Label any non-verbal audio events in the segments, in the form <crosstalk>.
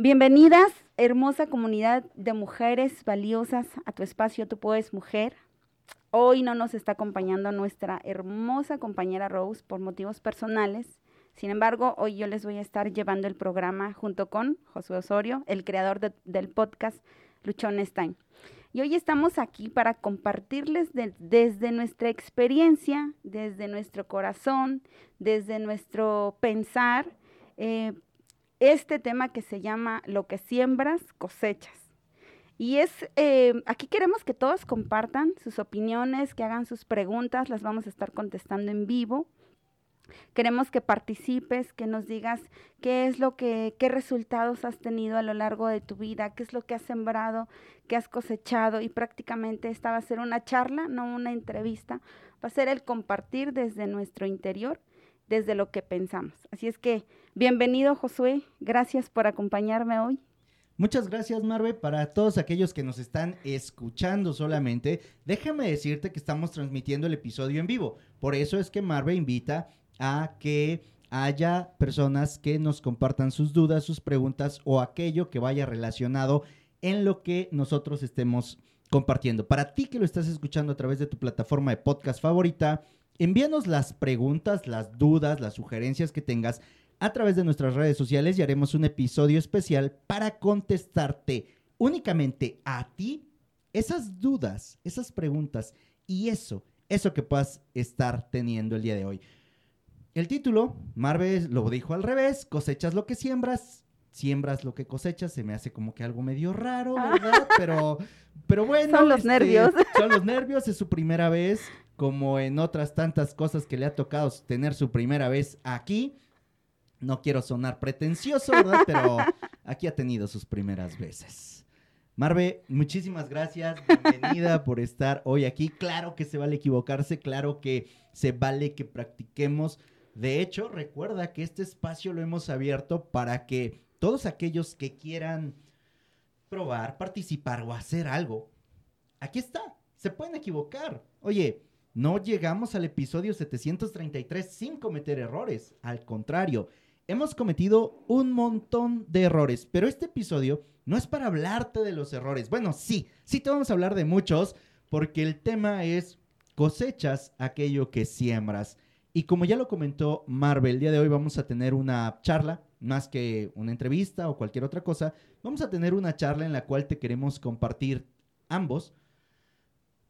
Bienvenidas, hermosa comunidad de mujeres valiosas a tu espacio Tú Puedes Mujer. Hoy no nos está acompañando nuestra hermosa compañera Rose por motivos personales. Sin embargo, hoy yo les voy a estar llevando el programa junto con Josué Osorio, el creador del podcast Luchón Stein. Y hoy estamos aquí para compartirles desde nuestra experiencia, desde nuestro corazón, desde nuestro pensar, eh, este tema que se llama Lo que siembras, cosechas. Y es, eh, aquí queremos que todos compartan sus opiniones, que hagan sus preguntas, las vamos a estar contestando en vivo. Queremos que participes, que nos digas qué es lo que, qué resultados has tenido a lo largo de tu vida, qué es lo que has sembrado, qué has cosechado y prácticamente esta va a ser una charla, no una entrevista, va a ser el compartir desde nuestro interior desde lo que pensamos. Así es que, bienvenido Josué, gracias por acompañarme hoy. Muchas gracias, Marve. Para todos aquellos que nos están escuchando solamente, déjame decirte que estamos transmitiendo el episodio en vivo. Por eso es que Marve invita a que haya personas que nos compartan sus dudas, sus preguntas o aquello que vaya relacionado en lo que nosotros estemos compartiendo. Para ti que lo estás escuchando a través de tu plataforma de podcast favorita, Envíanos las preguntas, las dudas, las sugerencias que tengas a través de nuestras redes sociales y haremos un episodio especial para contestarte únicamente a ti esas dudas, esas preguntas y eso, eso que puedas estar teniendo el día de hoy. El título, Marvel lo dijo al revés, cosechas lo que siembras, siembras lo que cosechas, se me hace como que algo medio raro. ¿verdad? <laughs> Pero, pero bueno. Son los este, nervios. Son los nervios, es su primera vez como en otras tantas cosas que le ha tocado tener su primera vez aquí. No quiero sonar pretencioso, ¿verdad? Pero <laughs> aquí ha tenido sus primeras veces. Marve, muchísimas gracias, bienvenida <laughs> por estar hoy aquí. Claro que se vale equivocarse, claro que se vale que practiquemos. De hecho, recuerda que este espacio lo hemos abierto para que todos aquellos que quieran probar, participar o hacer algo, aquí está, se pueden equivocar. Oye, no llegamos al episodio 733 sin cometer errores. Al contrario, hemos cometido un montón de errores. Pero este episodio no es para hablarte de los errores. Bueno, sí, sí te vamos a hablar de muchos, porque el tema es cosechas aquello que siembras. Y como ya lo comentó Marvel, el día de hoy vamos a tener una charla, más que una entrevista o cualquier otra cosa, vamos a tener una charla en la cual te queremos compartir ambos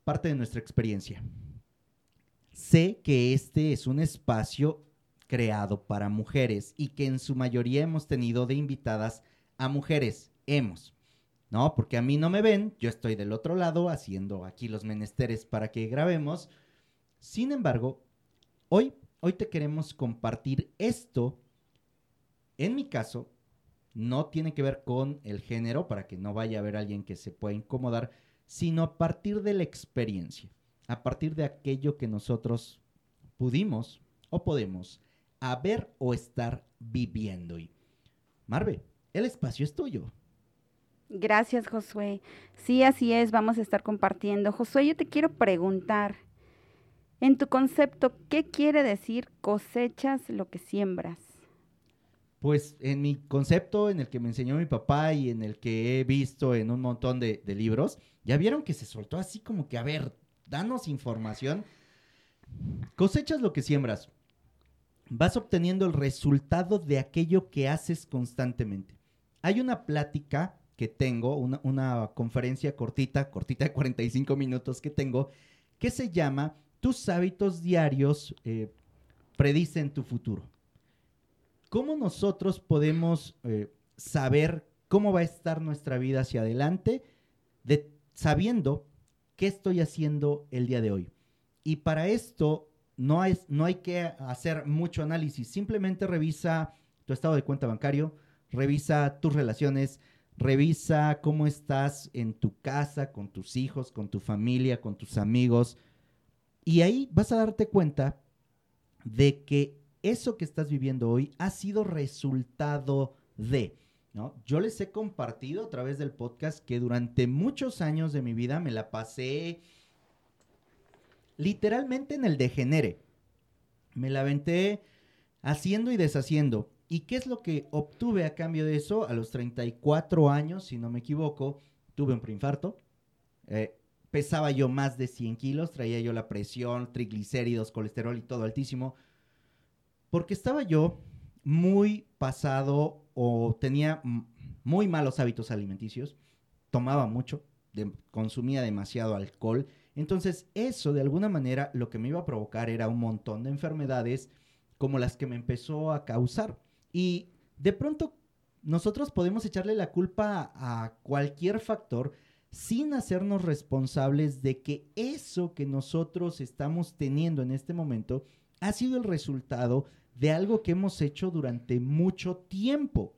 parte de nuestra experiencia. Sé que este es un espacio creado para mujeres y que en su mayoría hemos tenido de invitadas a mujeres. Hemos, ¿no? Porque a mí no me ven, yo estoy del otro lado haciendo aquí los menesteres para que grabemos. Sin embargo, hoy, hoy te queremos compartir esto. En mi caso, no tiene que ver con el género, para que no vaya a haber alguien que se pueda incomodar, sino a partir de la experiencia a partir de aquello que nosotros pudimos o podemos haber o estar viviendo. Y Marve, el espacio es tuyo. Gracias, Josué. Sí, así es, vamos a estar compartiendo. Josué, yo te quiero preguntar, en tu concepto, ¿qué quiere decir cosechas lo que siembras? Pues en mi concepto, en el que me enseñó mi papá y en el que he visto en un montón de, de libros, ya vieron que se soltó así como que, a ver, danos información. Cosechas lo que siembras. Vas obteniendo el resultado de aquello que haces constantemente. Hay una plática que tengo, una, conferencia cortita, cortita de 45 minutos que tengo, que se llama Tus hábitos diarios eh, predicen tu futuro. ¿Cómo nosotros podemos eh, saber cómo va a estar nuestra vida hacia adelante de, sabiendo ¿qué estoy haciendo el día de hoy? Y para esto no, no hay que hacer mucho análisis, simplemente revisa tu estado de cuenta bancario, revisa tus relaciones, revisa cómo estás en tu casa, con tus hijos, con tu familia, con tus amigos. Y ahí vas a darte cuenta de que eso que estás viviendo hoy ha sido resultado de yo les he compartido a través del podcast que durante muchos años de mi vida me la pasé literalmente en el degenere. Me la aventé haciendo y deshaciendo. ¿Y qué es lo que obtuve a cambio de eso? A los 34 años, si no me equivoco, tuve un preinfarto. Eh, pesaba yo más de 100 kilos, traía yo la presión, triglicéridos, colesterol y todo altísimo. Porque estaba yo muy pasado o tenía muy malos hábitos alimenticios, tomaba mucho, consumía demasiado alcohol. Entonces eso de alguna manera lo que me iba a provocar era un montón de enfermedades como las que me empezó a causar. Y de pronto nosotros podemos echarle la culpa a cualquier factor sin hacernos responsables de que eso que nosotros estamos teniendo en este momento ha sido el resultado de algo que hemos hecho durante mucho tiempo.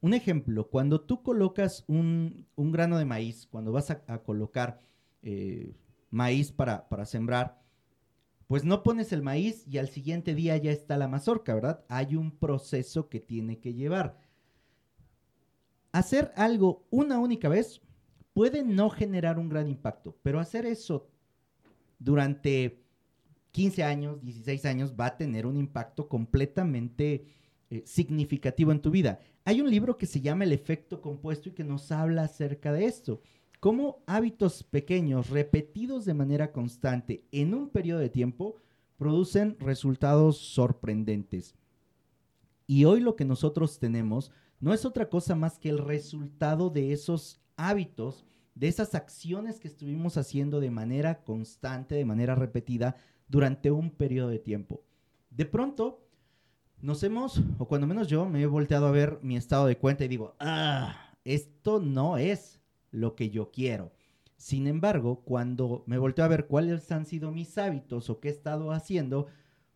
Un ejemplo, cuando tú colocas un, grano de maíz, cuando vas a, colocar eh, maíz para, para sembrar, pues no pones el maíz y al siguiente día ya está la mazorca, ¿verdad? Hay un proceso que tiene que llevar. Hacer algo una única vez puede no generar un gran impacto, pero hacer eso durante 15 años, 16 años va a tener un impacto completamente eh, significativo en tu vida. Hay un libro que se llama El efecto compuesto y que nos habla acerca de esto. Cómo hábitos pequeños, repetidos de manera constante en un periodo de tiempo, producen resultados sorprendentes. Y hoy lo que nosotros tenemos no es otra cosa más que el resultado de esos hábitos, de esas acciones que estuvimos haciendo de manera constante, de manera repetida, durante un periodo de tiempo. De pronto, nos hemos, o cuando menos yo, me he volteado a ver mi estado de cuenta y digo, ah, esto no es lo que yo quiero. Sin embargo, cuando me volteo a ver cuáles han sido mis hábitos o qué he estado haciendo,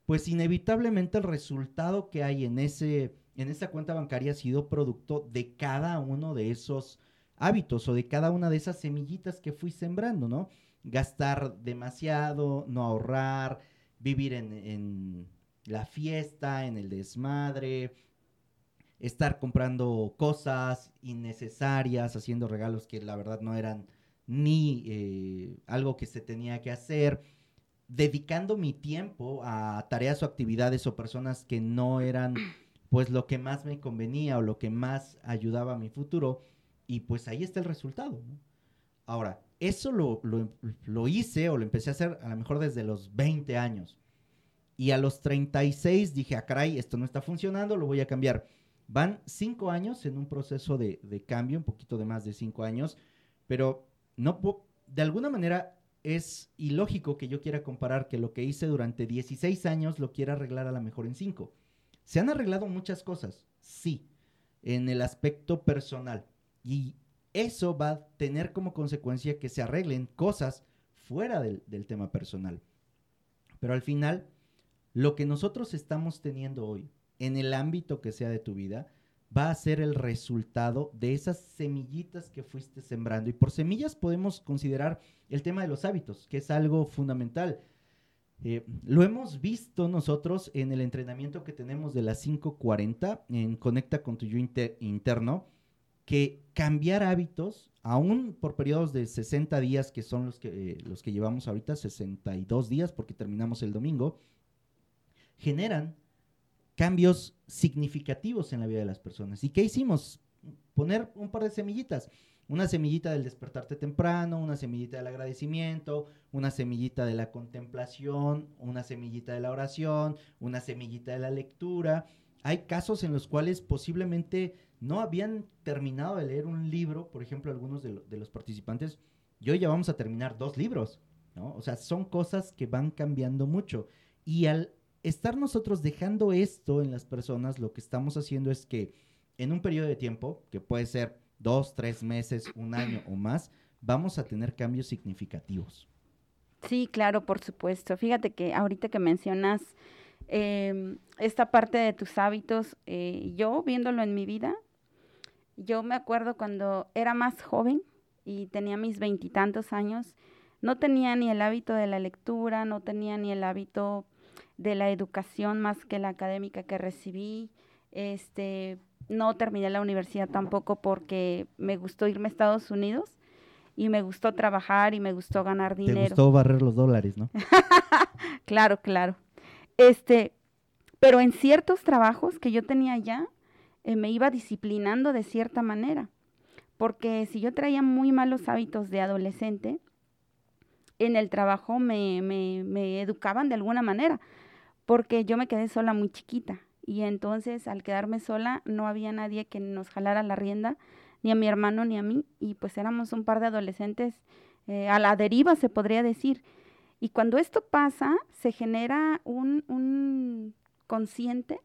pues inevitablemente el resultado que hay en ese en esa cuenta bancaria ha sido producto de cada uno de esos hábitos o de cada una de esas semillitas que fui sembrando, ¿no? Gastar demasiado, no ahorrar, vivir en, la fiesta, en el desmadre, estar comprando cosas innecesarias, haciendo regalos que la verdad no eran ni eh, algo que se tenía que hacer, dedicando mi tiempo a tareas o actividades o personas que no eran pues lo que más me convenía o lo que más ayudaba a mi futuro. Y pues ahí está el resultado. Ahora, eso lo, lo, hice o lo empecé a hacer a lo mejor desde los 20 años. Y a los 36 dije, ah, caray, esto no está funcionando, lo voy a cambiar. Van cinco años en un proceso de, de cambio, un poquito de más de cinco años, pero no de alguna manera es ilógico que yo quiera comparar que lo que hice durante 16 años lo quiera arreglar a lo mejor en cinco. Se han arreglado muchas cosas, sí, en el aspecto personal. Y eso va a tener como consecuencia que se arreglen cosas fuera del, tema personal. Pero al final, lo que nosotros estamos teniendo hoy, en el ámbito que sea de tu vida, va a ser el resultado de esas semillitas que fuiste sembrando. Y por semillas podemos considerar el tema de los hábitos, que es algo fundamental. Eh, lo hemos visto nosotros en el entrenamiento que tenemos de las 5.40 en Conecta con tu yo interno, que cambiar hábitos, aún por periodos de 60 días, que son los que, eh, los que llevamos ahorita, 62 días, porque terminamos el domingo, generan cambios significativos en la vida de las personas. ¿Y qué hicimos? Poner un par de semillitas una semillita del despertarte temprano, una semillita del agradecimiento, una semillita de la contemplación, una semillita de la oración, una semillita de la lectura. Hay casos en los cuales posiblemente no habían terminado de leer un libro, por ejemplo, algunos de, los participantes, y hoy ya vamos a terminar dos libros, ¿no? O sea, son cosas que van cambiando mucho. Y al estar nosotros dejando esto en las personas, lo que estamos haciendo es que en un periodo de tiempo, que puede ser dos, tres meses, un año o más, vamos a tener cambios significativos. Sí, claro, por supuesto. Fíjate que ahorita que mencionas em, esta parte de tus hábitos, eh, yo viéndolo en mi vida, yo me acuerdo cuando era más joven y tenía mis veintitantos años, no tenía ni el hábito de la lectura, no tenía ni el hábito de la educación más que la académica que recibí. Este, no terminé la universidad tampoco porque me gustó irme a Estados Unidos y me gustó trabajar y me gustó ganar dinero. Te gustó barrer los dólares, ¿no? <laughs> claro, claro. Este, pero en ciertos trabajos que yo tenía ya, eh, me iba disciplinando de cierta manera. Porque si yo traía muy malos hábitos de adolescente, en el trabajo me, me, educaban de alguna manera, porque yo me quedé sola muy chiquita. Y entonces al quedarme sola no había nadie que nos jalara la rienda, ni a mi hermano ni a mí, y pues éramos un par de adolescentes eh, a la deriva, se podría decir. Y cuando esto pasa, se genera un, un consciente,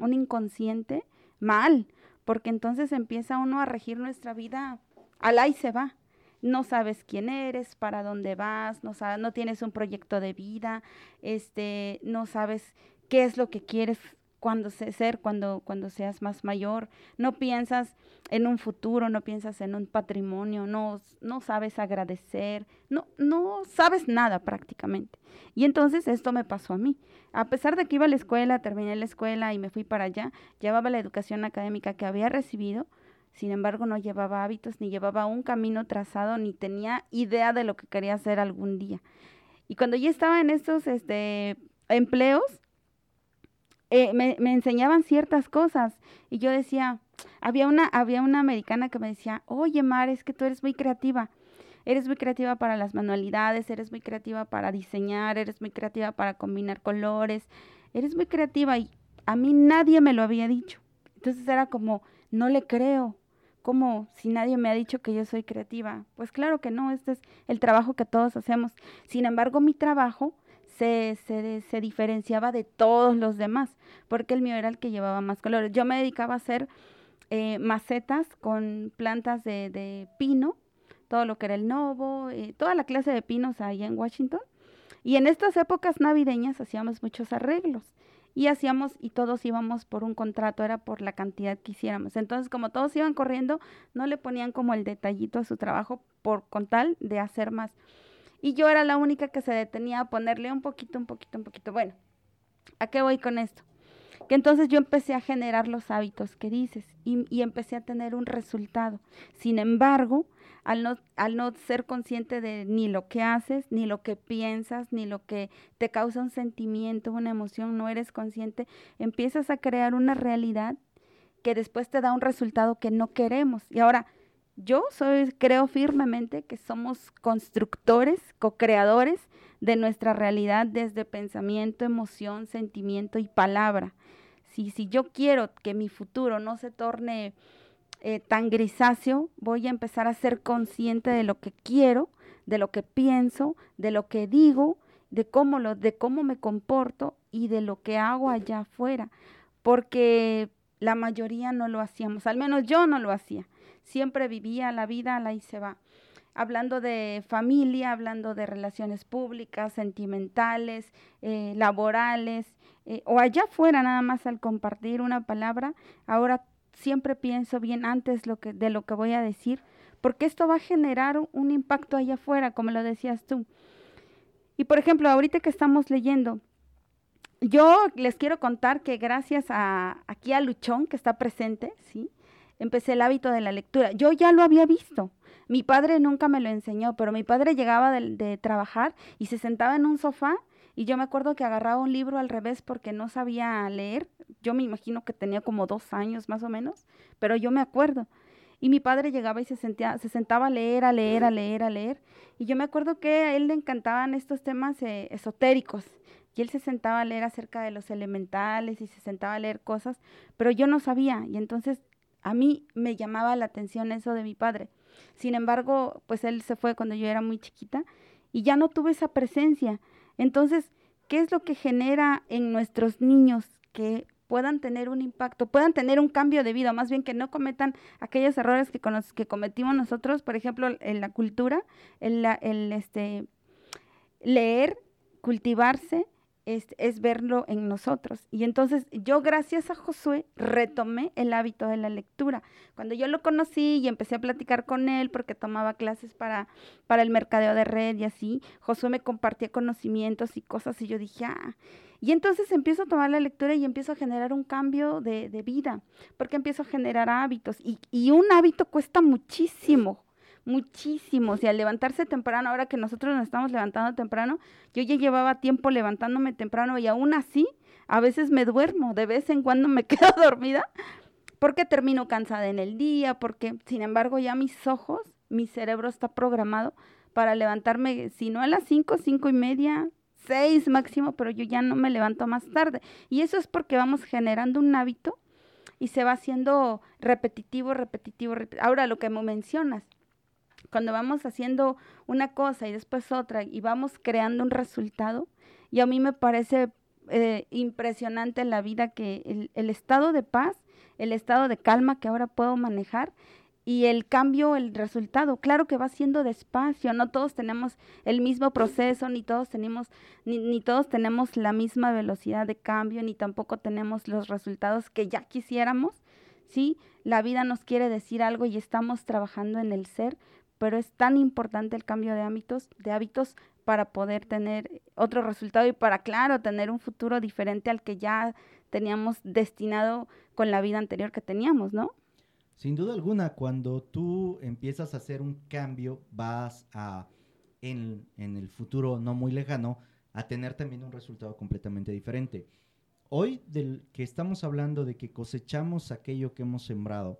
un inconsciente mal, porque entonces empieza uno a regir nuestra vida, al y se va. No sabes quién eres, para dónde vas, no, sabes, no tienes un proyecto de vida, este, no sabes qué es lo que quieres cuando ser cuando cuando seas más mayor. No piensas en un futuro no piensas en un patrimonio no no sabes agradecer no no sabes nada prácticamente. Y entonces esto me pasó a mí. A pesar de que iba a la escuela terminé la escuela y me fui para allá llevaba la educación académica que había recibido sin embargo no llevaba hábitos ni llevaba un camino trazado ni tenía idea de lo que quería hacer algún día. Y cuando ya estaba en estos este empleos eh, me, enseñaban ciertas cosas y yo decía, había una, había una americana que me decía, oye Mar, es que tú eres muy creativa, eres muy creativa para las manualidades, eres muy creativa para diseñar, eres muy creativa para combinar colores, eres muy creativa y a mí nadie me lo había dicho. Entonces era como, no le creo, como si nadie me ha dicho que yo soy creativa. Pues claro que no, este es el trabajo que todos hacemos. Sin embargo, mi trabajo se, se, diferenciaba de todos los demás, porque el mío era el que llevaba más colores. Yo me dedicaba a hacer eh, macetas con plantas de, pino, todo lo que era el novo, eh, toda la clase de pinos ahí en Washington. Y en estas épocas navideñas hacíamos muchos arreglos y hacíamos y todos íbamos por un contrato, era por la cantidad que hiciéramos. Entonces, como todos iban corriendo, no le ponían como el detallito a su trabajo por con tal de hacer más. Y yo era la única que se detenía a ponerle un poquito, un poquito, un poquito. Bueno, ¿a qué voy con esto? Que entonces yo empecé a generar los hábitos que dices y, empecé a tener un resultado. Sin embargo, al no, al no ser consciente de ni lo que haces, ni lo que piensas, ni lo que te causa un sentimiento, una emoción, no eres consciente, empiezas a crear una realidad que después te da un resultado que no queremos. Y ahora, yo soy, creo firmemente que somos constructores, co-creadores de nuestra realidad desde pensamiento, emoción, sentimiento y palabra. Si, si yo quiero que mi futuro no se torne eh, tan grisáceo, voy a empezar a ser consciente de lo que quiero, de lo que pienso, de lo que digo, de cómo, lo, de cómo me comporto y de lo que hago allá afuera. Porque la mayoría no lo hacíamos, al menos yo no lo hacía siempre vivía la vida, la se va. Hablando de familia, hablando de relaciones públicas, sentimentales, eh, laborales, eh, o allá fuera nada más al compartir una palabra, ahora siempre pienso bien antes lo que, de lo que voy a decir, porque esto va a generar un impacto allá afuera, como lo decías tú. Y por ejemplo, ahorita que estamos leyendo, yo les quiero contar que gracias a aquí a Luchón que está presente, ¿sí? Empecé el hábito de la lectura. Yo ya lo había visto. Mi padre nunca me lo enseñó, pero mi padre llegaba de, trabajar y se sentaba en un sofá y yo me acuerdo que agarraba un libro al revés porque no sabía leer. Yo me imagino que tenía como dos años más o menos, pero yo me acuerdo. Y mi padre llegaba y se, sentía, se sentaba a leer, a leer, a leer, a leer. Y yo me acuerdo que a él le encantaban estos temas eh, esotéricos. Y él se sentaba a leer acerca de los elementales y se sentaba a leer cosas, pero yo no sabía. Y entonces a mí me llamaba la atención eso de mi padre. Sin embargo, pues él se fue cuando yo era muy chiquita y ya no tuve esa presencia. Entonces, ¿qué es lo que genera en nuestros niños que puedan tener un impacto, puedan tener un cambio de vida, más bien que no cometan aquellos errores que, con los que cometimos nosotros, por ejemplo, en la cultura, el, el este, leer, cultivarse, es, verlo en nosotros. Y entonces yo gracias a Josué retomé el hábito de la lectura. Cuando yo lo conocí y empecé a platicar con él porque tomaba clases para, para el mercadeo de red y así, Josué me compartía conocimientos y cosas y yo dije, ah, y entonces empiezo a tomar la lectura y empiezo a generar un cambio de, vida, porque empiezo a generar hábitos y, y un hábito cuesta muchísimo muchísimos y al levantarse temprano, ahora que nosotros nos estamos levantando temprano, yo ya llevaba tiempo levantándome temprano y aún así a veces me duermo, de vez en cuando me <laughs> quedo dormida porque termino cansada en el día, porque sin embargo ya mis ojos, mi cerebro está programado para levantarme, si no a las cinco, cinco y media, seis máximo, pero yo ya no me levanto más tarde. Y eso es porque vamos generando un hábito y se va haciendo repetitivo, repetitivo, repetitivo. Ahora lo que me mencionas, cuando vamos haciendo una cosa y después otra y vamos creando un resultado, y a mí me parece eh, impresionante la vida que el, el estado de paz, el estado de calma que ahora puedo manejar y el cambio, el resultado, claro que va siendo despacio, no todos tenemos el mismo proceso, ni todos tenemos, ni, ni, todos tenemos la misma velocidad de cambio, ni tampoco tenemos los resultados que ya quisiéramos, ¿sí? La vida nos quiere decir algo y estamos trabajando en el ser, pero es tan importante el cambio de hábitos, de hábitos para poder tener otro resultado y para, claro, tener un futuro diferente al que ya teníamos destinado con la vida anterior que teníamos, ¿no? Sin duda alguna, cuando tú empiezas a hacer un cambio, vas a, en, en, el futuro no muy lejano, a tener también un resultado completamente diferente. Hoy del que estamos hablando de que cosechamos aquello que hemos sembrado,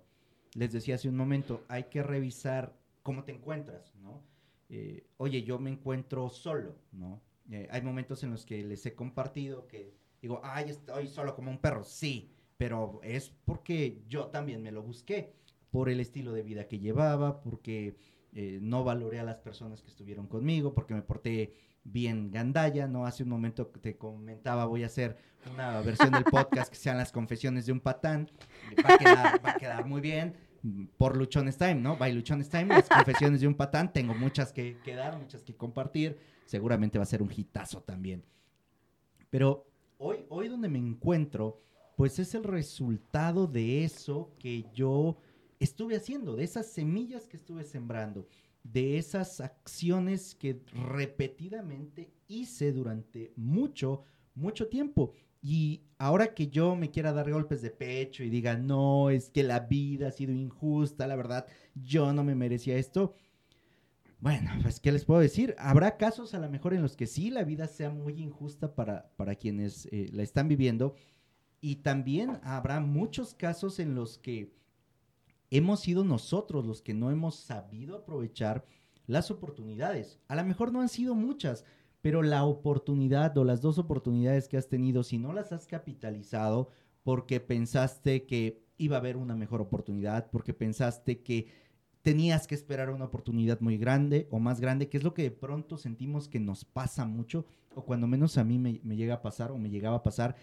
les decía hace un momento, hay que revisar cómo te encuentras, ¿no? Eh, oye, yo me encuentro solo, ¿no? Eh, hay momentos en los que les he compartido que digo, ay, estoy solo como un perro, sí, pero es porque yo también me lo busqué, por el estilo de vida que llevaba, porque eh, no valoré a las personas que estuvieron conmigo, porque me porté bien gandalla, ¿no? Hace un momento te comentaba, voy a hacer una versión del <laughs> podcast que sean las confesiones de un patán, va a quedar, va a quedar muy bien, por Luchones Time, ¿no? By Luchones Time, las <laughs> confesiones de un patán, tengo muchas que, que dar, muchas que compartir, seguramente va a ser un hitazo también. Pero hoy, hoy donde me encuentro, pues es el resultado de eso que yo estuve haciendo, de esas semillas que estuve sembrando, de esas acciones que repetidamente hice durante mucho, mucho tiempo. Y ahora que yo me quiera dar golpes de pecho y diga, no, es que la vida ha sido injusta, la verdad, yo no me merecía esto. Bueno, pues, ¿qué les puedo decir? Habrá casos a lo mejor en los que sí la vida sea muy injusta para, para quienes eh, la están viviendo. Y también habrá muchos casos en los que hemos sido nosotros los que no hemos sabido aprovechar las oportunidades. A lo mejor no han sido muchas, pero la oportunidad o las dos oportunidades que has tenido, si no las has capitalizado porque pensaste que iba a haber una mejor oportunidad, porque pensaste que tenías que esperar una oportunidad muy grande o más grande, que es lo que de pronto sentimos que nos pasa mucho, o cuando menos a mí me, llega a pasar o me llegaba a pasar,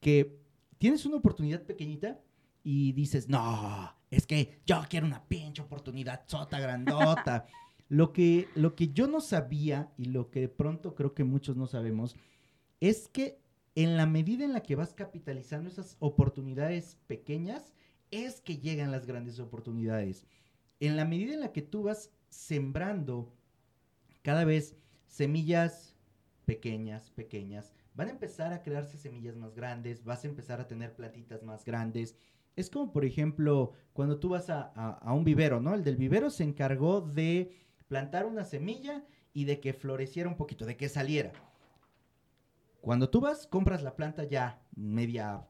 que tienes una oportunidad pequeñita y dices, no, es que yo quiero una pinche oportunidad sota, grandota. <laughs> lo, que, lo que yo no sabía y lo que de pronto creo que muchos no sabemos es que en la medida en la que vas capitalizando esas oportunidades pequeñas, es que llegan las grandes oportunidades. En la medida en la que tú vas sembrando cada vez semillas pequeñas, pequeñas, van a empezar a crearse semillas más grandes, vas a empezar a tener platitas más grandes. Es como, por ejemplo, cuando tú vas a, un vivero, ¿no? El del vivero se encargó de plantar una semilla y de que floreciera un poquito, de que saliera. Cuando tú vas, compras la planta ya media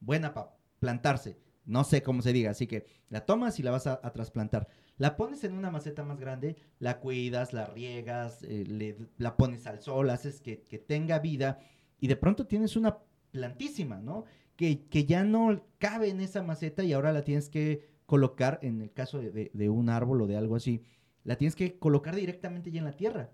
buena para plantarse. No sé cómo se diga, así que la tomas y la vas a, trasplantar. La pones en una maceta más grande, la cuidas, la riegas, eh, la pones al sol, haces que, tenga vida y de pronto tienes una plantísima, ¿no? Que, que, ya no cabe en esa maceta y ahora la tienes que colocar, en el caso de, un árbol o de algo así, la tienes que colocar directamente ya en la tierra.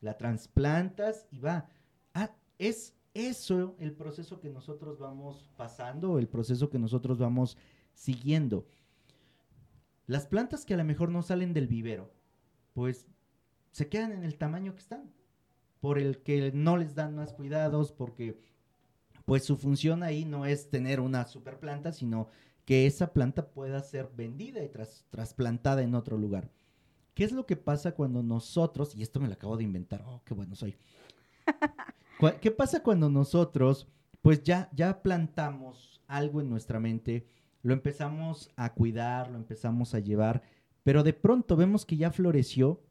La trasplantas y va. Ah, es eso el proceso que nosotros vamos pasando, el proceso que nosotros vamos siguiendo. Las plantas que a lo mejor no salen del vivero, pues se quedan en el tamaño que están, por el que no les dan más cuidados, porque pues su función ahí no es tener una super planta, sino que esa planta pueda ser vendida y trasplantada en otro lugar. ¿Qué es lo que pasa cuando nosotros, y esto me lo acabo de inventar, oh, qué bueno soy. <laughs> ¿Qué pasa cuando nosotros, pues ya, ya plantamos algo en nuestra mente, lo empezamos a cuidar, lo empezamos a llevar, pero de pronto vemos que ya floreció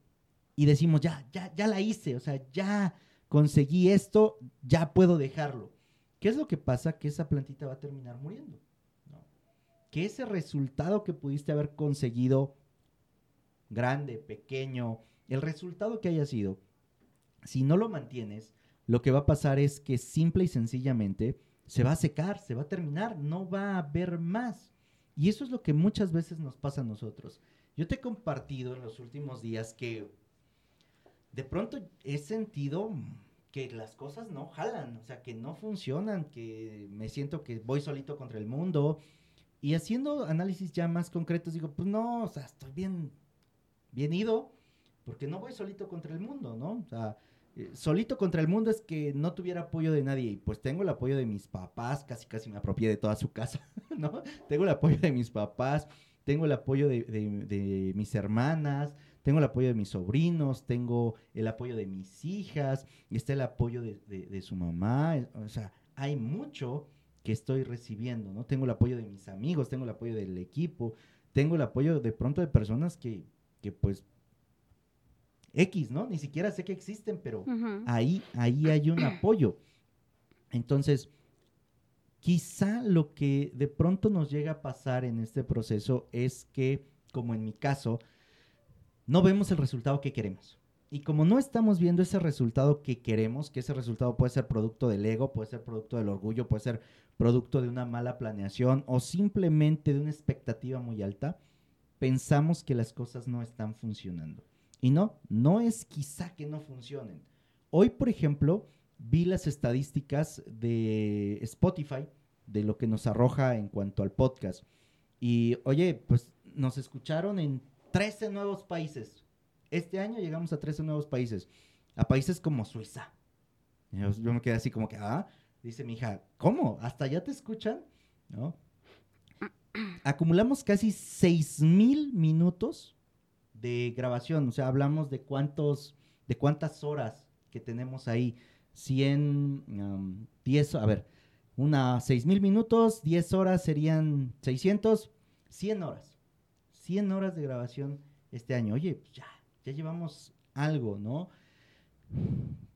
y decimos, ya, ya, ya la hice, o sea, ya conseguí esto, ya puedo dejarlo. ¿Qué es lo que pasa? Que esa plantita va a terminar muriendo. Que ese resultado que pudiste haber conseguido, grande, pequeño, el resultado que haya sido, si no lo mantienes, lo que va a pasar es que simple y sencillamente se va a secar, se va a terminar, no va a haber más. Y eso es lo que muchas veces nos pasa a nosotros. Yo te he compartido en los últimos días que de pronto he sentido que las cosas no jalan, o sea, que no funcionan, que me siento que voy solito contra el mundo. Y haciendo análisis ya más concretos, digo, pues no, o sea, estoy bien, bien ido, porque no voy solito contra el mundo, ¿no? O sea, eh, solito contra el mundo es que no tuviera apoyo de nadie. Y pues tengo el apoyo de mis papás, casi casi me apropié de toda su casa, <laughs> ¿no? Tengo el apoyo de mis papás, tengo el apoyo de, mis hermanas, tengo el apoyo de mis sobrinos, tengo el apoyo de mis hijas, está el apoyo de, su mamá. O sea, hay mucho que estoy recibiendo, ¿no? Tengo el apoyo de mis amigos, tengo el apoyo del equipo, tengo el apoyo de pronto de personas que, que pues X, ¿no? Ni siquiera sé que existen, pero ahí, ahí hay un apoyo. Entonces, quizá lo que de pronto nos llega a pasar en este proceso es que, como en mi caso, no vemos el resultado que queremos. Y como no estamos viendo ese resultado que queremos, que ese resultado puede ser producto del ego, puede ser producto del orgullo, puede ser producto de una mala planeación o simplemente de una expectativa muy alta, pensamos que las cosas no están funcionando. Y no, no es quizá que no funcionen. Hoy, por ejemplo, vi las estadísticas de Spotify, de lo que nos arroja en cuanto al podcast. Y oye, pues nos escucharon en 13 nuevos países. Este año llegamos a 13 nuevos países. A países como Suiza. Yo, me quedé así como que, ah, dice mi hija, ¿cómo? ¿Hasta allá te escuchan? ¿No? Acumulamos casi 6 mil minutos de grabación, o sea, hablamos de cuántos, de cuántas horas que tenemos ahí, 100, 10, a ver, una seis mil minutos, 10 horas serían 600, 100 horas, 100 horas de grabación este año. Oye, pues ya, ya llevamos algo, ¿no?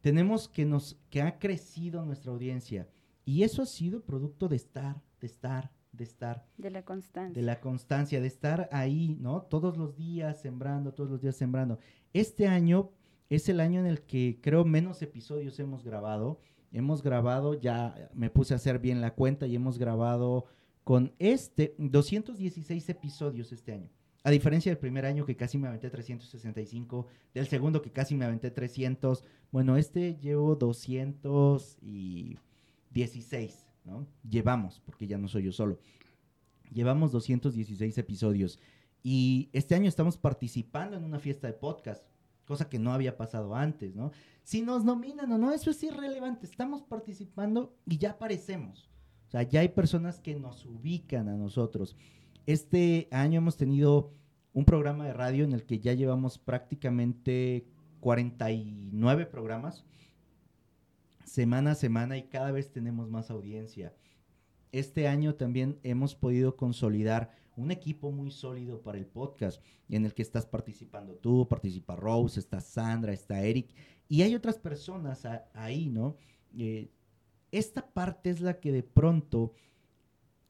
Tenemos que nos, que ha crecido nuestra audiencia y eso ha sido producto de estar, de estar, de estar. De la constancia. De la constancia, de estar ahí, ¿no? Todos los días sembrando, todos los días sembrando. Este año es el año en el que creo menos episodios hemos grabado. Hemos grabado, ya me puse a hacer bien la cuenta y hemos grabado con este 216 episodios este año. A diferencia del primer año que casi me aventé 365, del segundo que casi me aventé 300. Bueno, este llevo 216. Llevamos, porque ya no soy yo solo. Llevamos 216 episodios y este año estamos participando en una fiesta de podcast, cosa que no había pasado antes, ¿no? Si nos nominan o no, eso es irrelevante, estamos participando y ya aparecemos. O sea, ya hay personas que nos ubican a nosotros. Este año hemos tenido un programa de radio en el que ya llevamos prácticamente 49 programas semana a semana y cada vez tenemos más audiencia. Este año también hemos podido consolidar un equipo muy sólido para el podcast, en el que estás participando tú, participa Rose, está Sandra, está Eric, y hay otras personas ahí, ¿no? Eh, esta parte es la que de pronto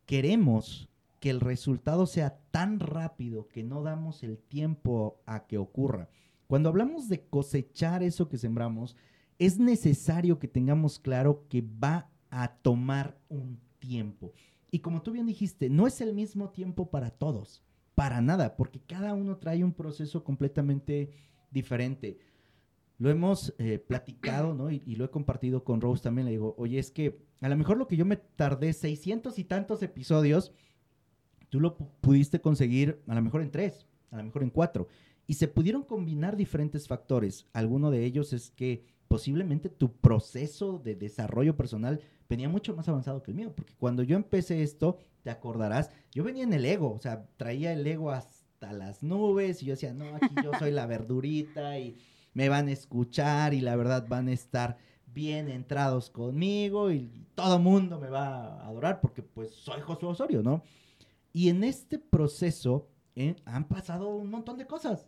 queremos que el resultado sea tan rápido que no damos el tiempo a que ocurra. Cuando hablamos de cosechar eso que sembramos, es necesario que tengamos claro que va a tomar un tiempo. Y como tú bien dijiste, no es el mismo tiempo para todos, para nada, porque cada uno trae un proceso completamente diferente. Lo hemos eh, platicado, ¿no? Y, lo he compartido con Rose también. Le digo, oye, es que a lo mejor lo que yo me tardé 600 y tantos episodios, tú lo pudiste conseguir a lo mejor en tres, a lo mejor en cuatro. Y se pudieron combinar diferentes factores. Alguno de ellos es que posiblemente tu proceso de desarrollo personal venía mucho más avanzado que el mío, porque cuando yo empecé esto, te acordarás, yo venía en el ego, o sea, traía el ego hasta las nubes y yo decía, no, aquí yo soy la verdurita y me van a escuchar y la verdad van a estar bien entrados conmigo y todo mundo me va a adorar porque pues soy Josué Osorio, ¿no? Y en este proceso eh, han pasado un montón de cosas.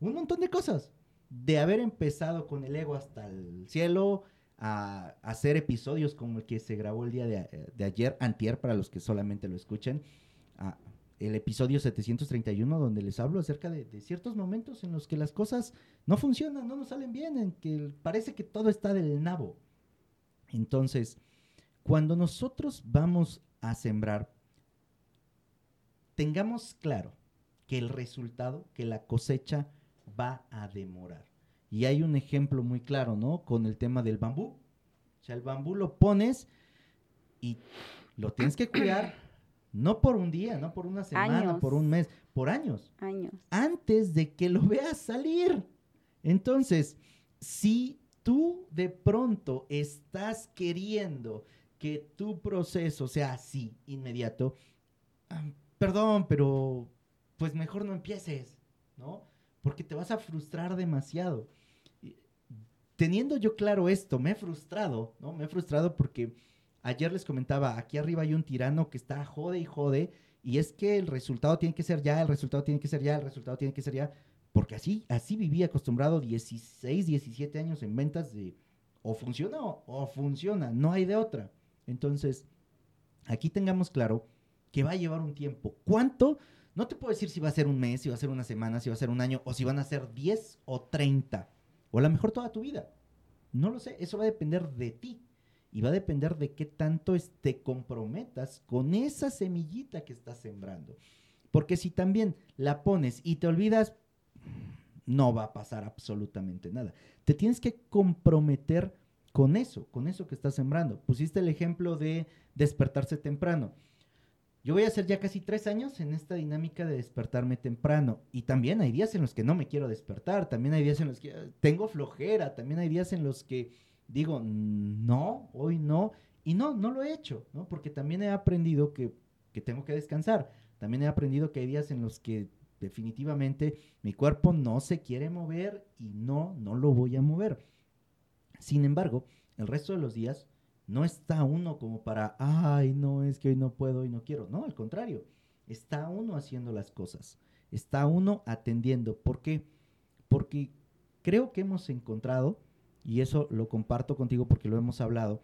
Un montón de cosas. De haber empezado con el ego hasta el cielo, a, hacer episodios como el que se grabó el día de, ayer, antier, para los que solamente lo escuchen, el episodio 731, donde les hablo acerca de, de, ciertos momentos en los que las cosas no funcionan, no nos salen bien, en que parece que todo está del nabo. Entonces, cuando nosotros vamos a sembrar, tengamos claro que el resultado, que la cosecha va a demorar. Y hay un ejemplo muy claro, ¿no? Con el tema del bambú. O sea, el bambú lo pones y lo tienes que cuidar <clears throat> no por un día, no por una semana, por un mes, por años. Años. Antes de que lo veas salir. Entonces, si tú de pronto estás queriendo que tu proceso sea así, inmediato, perdón, pero pues mejor no empieces, ¿no? Porque te vas a frustrar demasiado. Teniendo yo claro esto, me he frustrado, ¿no? Me he frustrado porque ayer les comentaba, aquí arriba hay un tirano que está jode y jode, y es que el resultado tiene que ser ya, el resultado tiene que ser ya, el resultado tiene que ser ya, porque así, así viví acostumbrado 16, 17 años en ventas de o funciona o, o funciona, no hay de otra. Entonces, aquí tengamos claro que va a llevar un tiempo. ¿Cuánto? No te puedo decir si va a ser un mes, si va a ser una semana, si va a ser un año, o si van a ser 10 o 30, o a lo mejor toda tu vida. No lo sé, eso va a depender de ti. Y va a depender de qué tanto te comprometas con esa semillita que estás sembrando. Porque si también la pones y te olvidas, no va a pasar absolutamente nada. Te tienes que comprometer con eso, con eso que estás sembrando. Pusiste el ejemplo de despertarse temprano. Yo voy a hacer ya casi tres años en esta dinámica de despertarme temprano. Y también hay días en los que no me quiero despertar, también hay días en los que tengo flojera, también hay días en los que digo, no, hoy no. Y no, no lo he hecho, ¿no? Porque también he aprendido que, que tengo que descansar. También he aprendido que hay días en los que definitivamente mi cuerpo no se quiere mover y no, no lo voy a mover. Sin embargo, el resto de los días no está uno como para, ay, no, es que hoy no puedo y no quiero. No, al contrario, está uno haciendo las cosas, está uno atendiendo. ¿Por qué? Porque creo que hemos encontrado, y eso lo comparto contigo porque lo hemos hablado,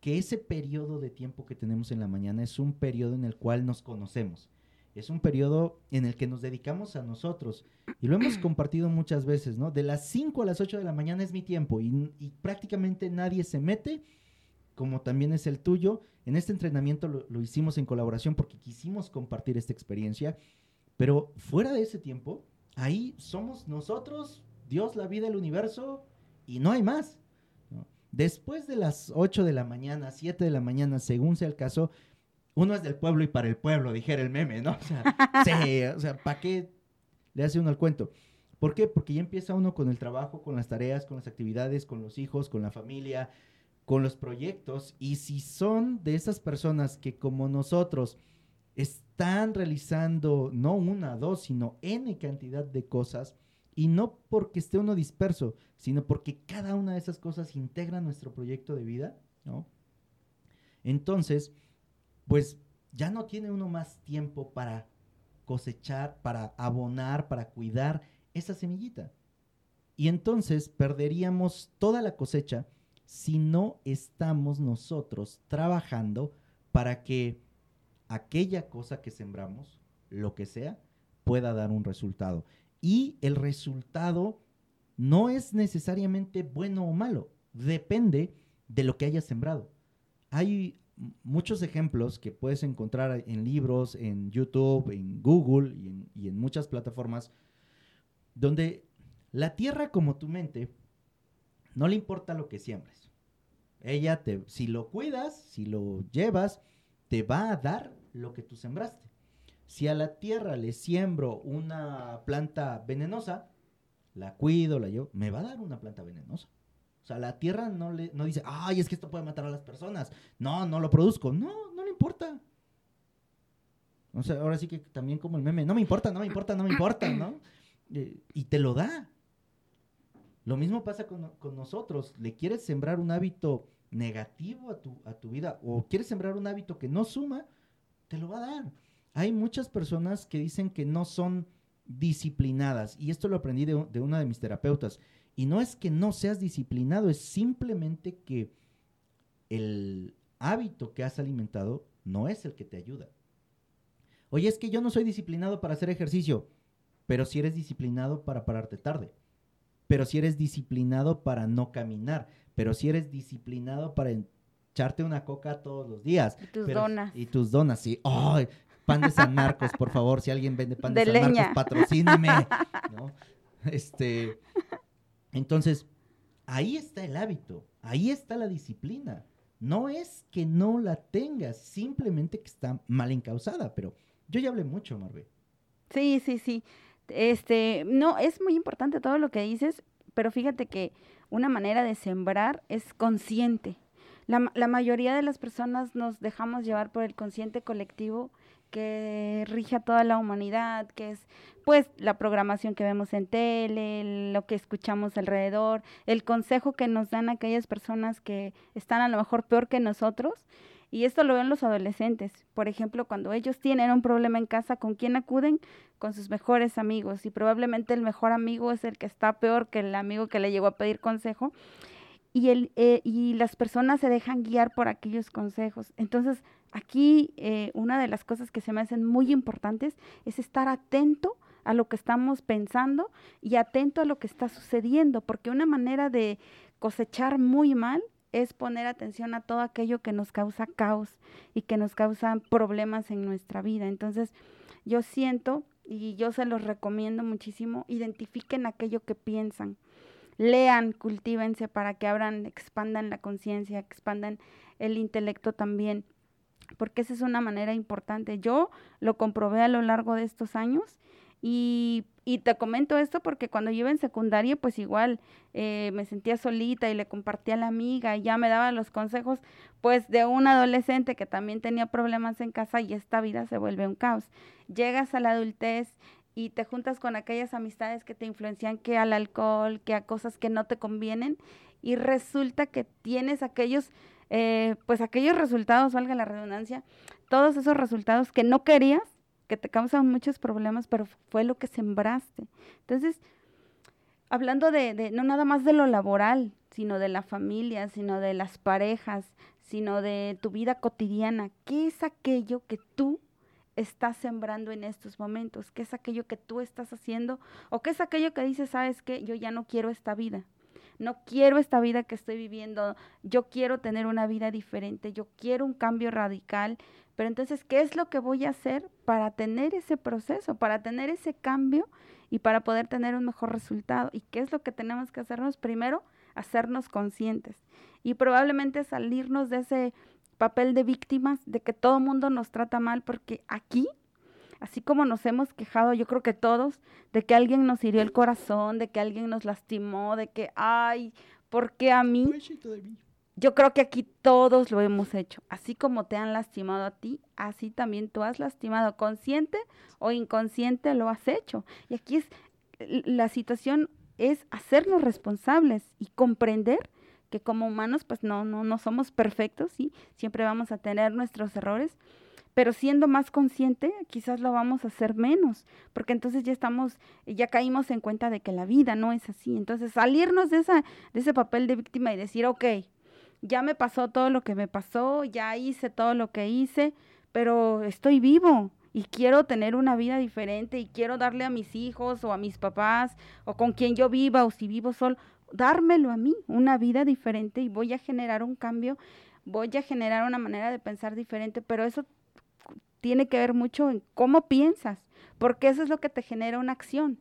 que ese periodo de tiempo que tenemos en la mañana es un periodo en el cual nos conocemos. Es un periodo en el que nos dedicamos a nosotros. Y lo hemos <clears throat> compartido muchas veces, ¿no? De las 5 a las 8 de la mañana es mi tiempo y, y prácticamente nadie se mete como también es el tuyo. En este entrenamiento lo, hicimos en colaboración porque quisimos compartir esta experiencia, pero fuera de ese tiempo, ahí somos nosotros, Dios, la vida, el universo, y no hay más. Después de las 8 de la mañana, 7 de la mañana, según sea el caso, uno es del pueblo y para el pueblo, dijera el meme, ¿no? O sea, <laughs> sí, o sea, ¿para qué le hace uno el cuento? ¿Por qué? Porque ya empieza uno con el trabajo, con las tareas, con las actividades, con los hijos, con la familia, con los proyectos y si son de esas personas que como nosotros están realizando no una, dos, sino n cantidad de cosas y no porque esté uno disperso, sino porque cada una de esas cosas integra nuestro proyecto de vida, ¿no? Entonces, pues ya no tiene uno más tiempo para cosechar, para abonar, para cuidar esa semillita. Y entonces perderíamos toda la cosecha si no estamos nosotros trabajando para que aquella cosa que sembramos, lo que sea, pueda dar un resultado. Y el resultado no es necesariamente bueno o malo, depende de lo que hayas sembrado. Hay muchos ejemplos que puedes encontrar en libros, en YouTube, en Google y en, muchas plataformas, donde la tierra como tu mente no le importa lo que siembres. Ella te, si lo cuidas, si lo llevas, te va a dar lo que tú sembraste. Si a la tierra le siembro una planta venenosa, la cuido, la llevo, me va a dar una planta venenosa. O sea, la tierra no le no dice, ay, es que esto puede matar a las personas. No, no lo produzco. No, no le importa. O sea, ahora sí que también como el meme, no me importa, no me importa, no me importa, ¿no? Eh, y te lo da. Lo mismo pasa con, nosotros. ¿Le quieres sembrar un hábito negativo a tu, a tu vida o quieres sembrar un hábito que no suma? Te lo va a dar. hay muchas personas que dicen que no son disciplinadas. Y esto lo aprendí de, de una de mis terapeutas. Y no es que no seas disciplinado, es simplemente que el hábito que has alimentado no es el que te ayuda. Oye, es que yo no soy disciplinado para hacer ejercicio, pero si eres disciplinado para pararte tarde, pero si eres disciplinado para no caminar, pero si eres disciplinado para echarte una coca todos los días. Y tus donas. Y tus donas, sí. ¡Ay! pan de San Marcos, por favor, si alguien vende pan de, San Marcos, patrocíneme. <laughs> Este, entonces, ahí está el hábito, ahí está la disciplina. No es que no la tengas, simplemente que está mal encausada, pero yo ya hablé mucho, Marve. Sí, sí, sí. Este, no, es muy importante todo lo que dices, pero fíjate que una manera de sembrar es consciente. La, la mayoría de las personas nos dejamos llevar por el consciente colectivo que rige a toda la humanidad, que es pues la programación que vemos en tele, lo que escuchamos alrededor, el consejo que nos dan aquellas personas que están a lo mejor peor que nosotros. Y esto lo ven los adolescentes. Por ejemplo, cuando ellos tienen un problema en casa, ¿con quién acuden? Con sus mejores amigos. Y probablemente el mejor amigo es el que está peor que el amigo que le llegó a pedir consejo. Y, el, eh, y las personas se dejan guiar por aquellos consejos. Entonces, Aquí eh, una de las cosas que se me hacen muy importantes es estar atento a lo que estamos pensando y atento a lo que está sucediendo, porque una manera de cosechar muy mal es poner atención a todo aquello que nos causa caos y que nos causa problemas en nuestra vida. Entonces, yo siento y yo se los recomiendo muchísimo, identifiquen aquello que piensan, lean, cultívense para que abran, expandan la conciencia, expandan el intelecto también porque esa es una manera importante. Yo lo comprobé a lo largo de estos años y, y te comento esto porque cuando yo iba en secundaria, pues igual eh, me sentía solita y le compartía a la amiga y ya me daba los consejos, pues de un adolescente que también tenía problemas en casa y esta vida se vuelve un caos. Llegas a la adultez y te juntas con aquellas amistades que te influencian que al alcohol, que a cosas que no te convienen y resulta que tienes aquellos eh, pues aquellos resultados, valga la redundancia, todos esos resultados que no querías, que te causan muchos problemas, pero fue lo que sembraste. Entonces, hablando de, de, no nada más de lo laboral, sino de la familia, sino de las parejas, sino de tu vida cotidiana, ¿qué es aquello que tú estás sembrando en estos momentos? ¿Qué es aquello que tú estás haciendo? ¿O qué es aquello que dices, sabes que yo ya no quiero esta vida? No quiero esta vida que estoy viviendo, yo quiero tener una vida diferente, yo quiero un cambio radical, pero entonces, ¿qué es lo que voy a hacer para tener ese proceso, para tener ese cambio y para poder tener un mejor resultado? ¿Y qué es lo que tenemos que hacernos? Primero, hacernos conscientes y probablemente salirnos de ese papel de víctimas, de que todo mundo nos trata mal, porque aquí así como nos hemos quejado, yo creo que todos, de que alguien nos hirió el corazón, de que alguien nos lastimó, de que, ay, ¿por qué a mí? Yo creo que aquí todos lo hemos hecho. Así como te han lastimado a ti, así también tú has lastimado, consciente o inconsciente lo has hecho. Y aquí es, la situación es hacernos responsables y comprender que como humanos pues no, no, no somos perfectos, ¿sí? Siempre vamos a tener nuestros errores, pero siendo más consciente, quizás lo vamos a hacer menos, porque entonces ya estamos, ya caímos en cuenta de que la vida no es así. Entonces, salirnos de, esa, de ese papel de víctima y decir, ok, ya me pasó todo lo que me pasó, ya hice todo lo que hice, pero estoy vivo y quiero tener una vida diferente y quiero darle a mis hijos o a mis papás o con quien yo viva o si vivo solo, dármelo a mí, una vida diferente y voy a generar un cambio, voy a generar una manera de pensar diferente, pero eso tiene que ver mucho en cómo piensas, porque eso es lo que te genera una acción.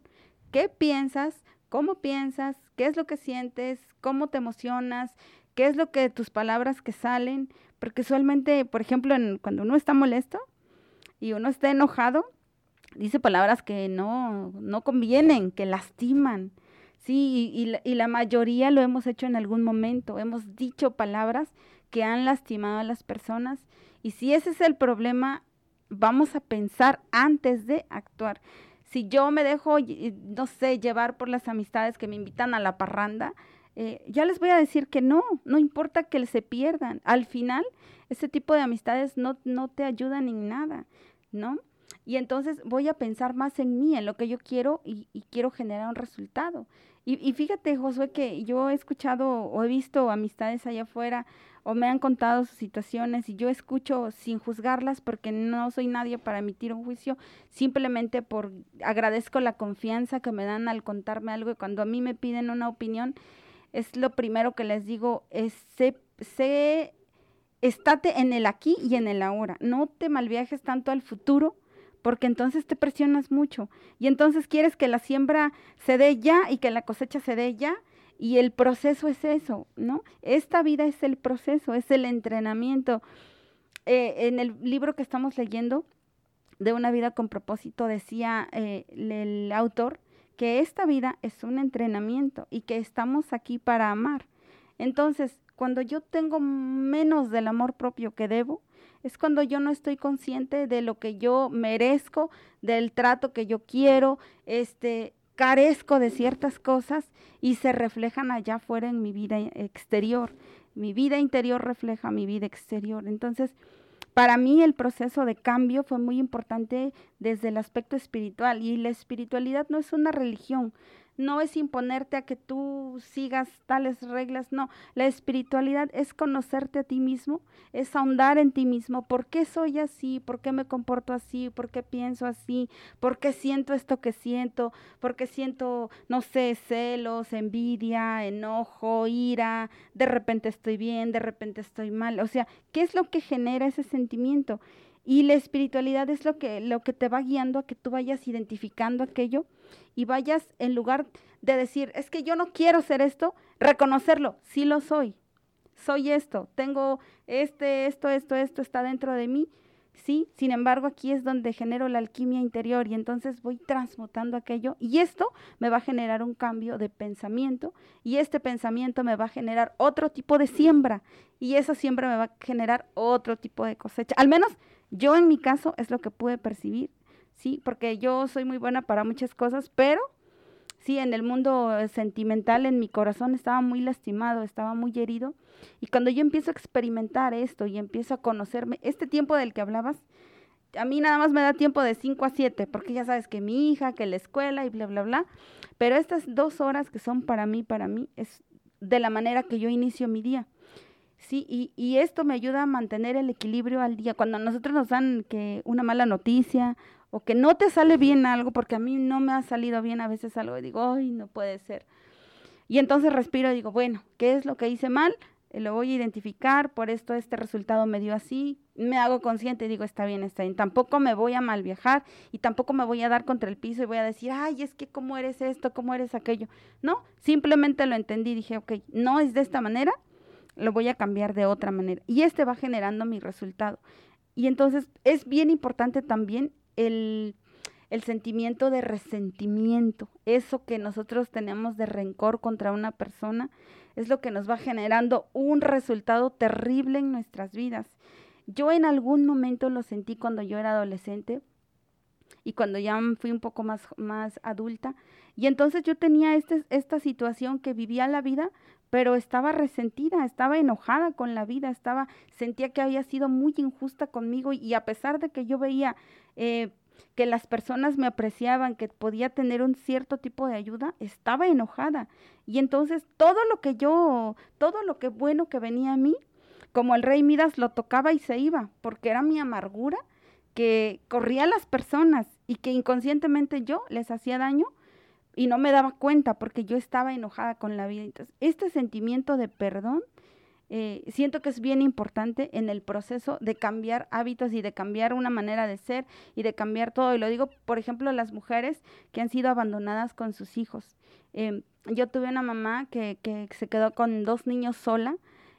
¿Qué piensas? ¿Cómo piensas? ¿Qué es lo que sientes? ¿Cómo te emocionas? ¿Qué es lo que tus palabras que salen? Porque usualmente, por ejemplo, cuando uno está molesto y uno está enojado, dice palabras que no, no convienen, que lastiman. Sí, y, y la mayoría lo hemos hecho en algún momento. Hemos dicho palabras que han lastimado a las personas. Y si ese es el problema, vamos a pensar antes de actuar. Si yo me dejo, no sé, llevar por las amistades que me invitan a la parranda, eh, ya les voy a decir que no, no importa que se pierdan. Al final, ese tipo de amistades no, no te ayudan en nada, ¿no? Y entonces voy a pensar más en mí, en lo que yo quiero y, quiero generar un resultado. Y, y, fíjate, Josué, que yo he escuchado o he visto amistades allá afuera o me han contado sus situaciones y yo escucho sin juzgarlas porque no soy nadie para emitir un juicio, simplemente por agradezco la confianza que me dan al contarme algo y cuando a mí me piden una opinión, es lo primero que les digo, es sé, sé estate en el aquí y en el ahora, no te malviajes tanto al futuro porque entonces te presionas mucho. Y entonces quieres que la siembra se dé ya y que la cosecha se dé ya y el proceso es eso, ¿no? Esta vida es el proceso, es el entrenamiento. Eh, en el libro que estamos leyendo, de una vida con propósito, decía eh, el autor que esta vida es un entrenamiento y que estamos aquí para amar. Entonces, cuando yo tengo menos del amor propio que debo, es cuando yo no estoy consciente de lo que yo merezco, del trato que yo quiero, este, carezco de ciertas cosas y se reflejan allá afuera en mi vida exterior. Mi vida interior refleja mi vida exterior. Entonces, para mí el proceso de cambio fue muy importante desde el aspecto espiritual y la espiritualidad no es una religión, no es imponerte a que tú sigas tales reglas, no. La espiritualidad es conocerte a ti mismo, es ahondar en ti mismo. ¿Por qué soy así? ¿Por qué me comporto así? ¿Por qué pienso así? ¿Por qué siento esto que siento? ¿Por qué siento, no sé, celos, envidia, enojo, ira? De repente estoy bien, de repente estoy mal. O sea, ¿qué es lo que genera ese sentimiento? Y la espiritualidad es lo que, lo que te va guiando a que tú vayas identificando aquello y vayas, en lugar de decir, es que yo no quiero ser esto, reconocerlo, sí lo soy, soy esto, tengo este, esto, esto, esto está dentro de mí, sí, sin embargo aquí es donde genero la alquimia interior y entonces voy transmutando aquello y esto me va a generar un cambio de pensamiento y este pensamiento me va a generar otro tipo de siembra y esa siembra me va a generar otro tipo de cosecha, al menos yo en mi caso es lo que pude percibir, ¿sí? Porque yo soy muy buena para muchas cosas, pero sí, en el mundo sentimental, en mi corazón estaba muy lastimado, estaba muy herido. Y cuando yo empiezo a experimentar esto y empiezo a conocerme, este tiempo del que hablabas, a mí nada más me da tiempo de 5 a 7, porque ya sabes que mi hija, que la escuela y bla, bla, bla. Pero estas dos horas que son para mí, para mí, es de la manera que yo inicio mi día. Sí, y, y, esto me ayuda a mantener el equilibrio al día. Cuando a nosotros nos dan que una mala noticia o que no te sale bien algo, porque a mí no me ha salido bien a veces algo, digo, ay, no puede ser. Y entonces respiro y digo, bueno, ¿qué es lo que hice mal? Eh, lo voy a identificar, por esto este resultado me dio así, me hago consciente y digo, está bien, está bien. Tampoco me voy a mal viajar y tampoco me voy a dar contra el piso y voy a decir, ay, es que cómo eres esto, cómo eres aquello. No, simplemente lo entendí, dije, ok, no es de esta manera, lo voy a cambiar de otra manera. Y este va generando mi resultado. Y entonces es bien importante también el, el sentimiento de resentimiento, eso que nosotros tenemos de rencor contra una persona, es lo que nos va generando un resultado terrible en nuestras vidas. Yo en algún momento lo sentí cuando yo era adolescente y cuando ya fui un poco más, más adulta. Y entonces yo tenía este, esta situación que vivía la vida, pero estaba resentida, estaba enojada con la vida, estaba, sentía que había sido muy injusta conmigo y a pesar de que yo veía eh, que las personas me apreciaban, que podía tener un cierto tipo de ayuda, estaba enojada. Y entonces todo lo que yo, todo lo que bueno que venía a mí, como el rey Midas lo tocaba y se iba, porque era mi amargura que corría a las personas y que inconscientemente yo les hacía daño y no me daba cuenta porque yo estaba enojada con la vida. Este sentimiento de perdón, eh, siento que es bien importante en el proceso de cambiar hábitos y de cambiar una manera de ser y de cambiar todo. Y lo digo, por ejemplo, las mujeres que han sido abandonadas con sus hijos. Em, yo tuve una mamá que, que se quedó con dos niños sola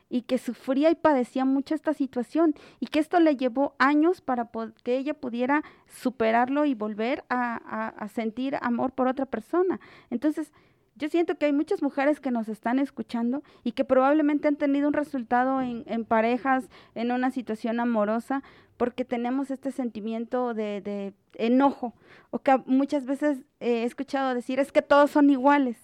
y que sufría y padecía mucho esta situación y que esto le llevó años para que ella pudiera superarlo y volver a, sentir amor por otra persona. Entonces, yo siento que hay muchas mujeres que nos están escuchando y que probablemente han tenido un resultado en, parejas, en una situación amorosa, porque tenemos este sentimiento de, enojo, o que muchas veces he escuchado decir, es que todos son iguales.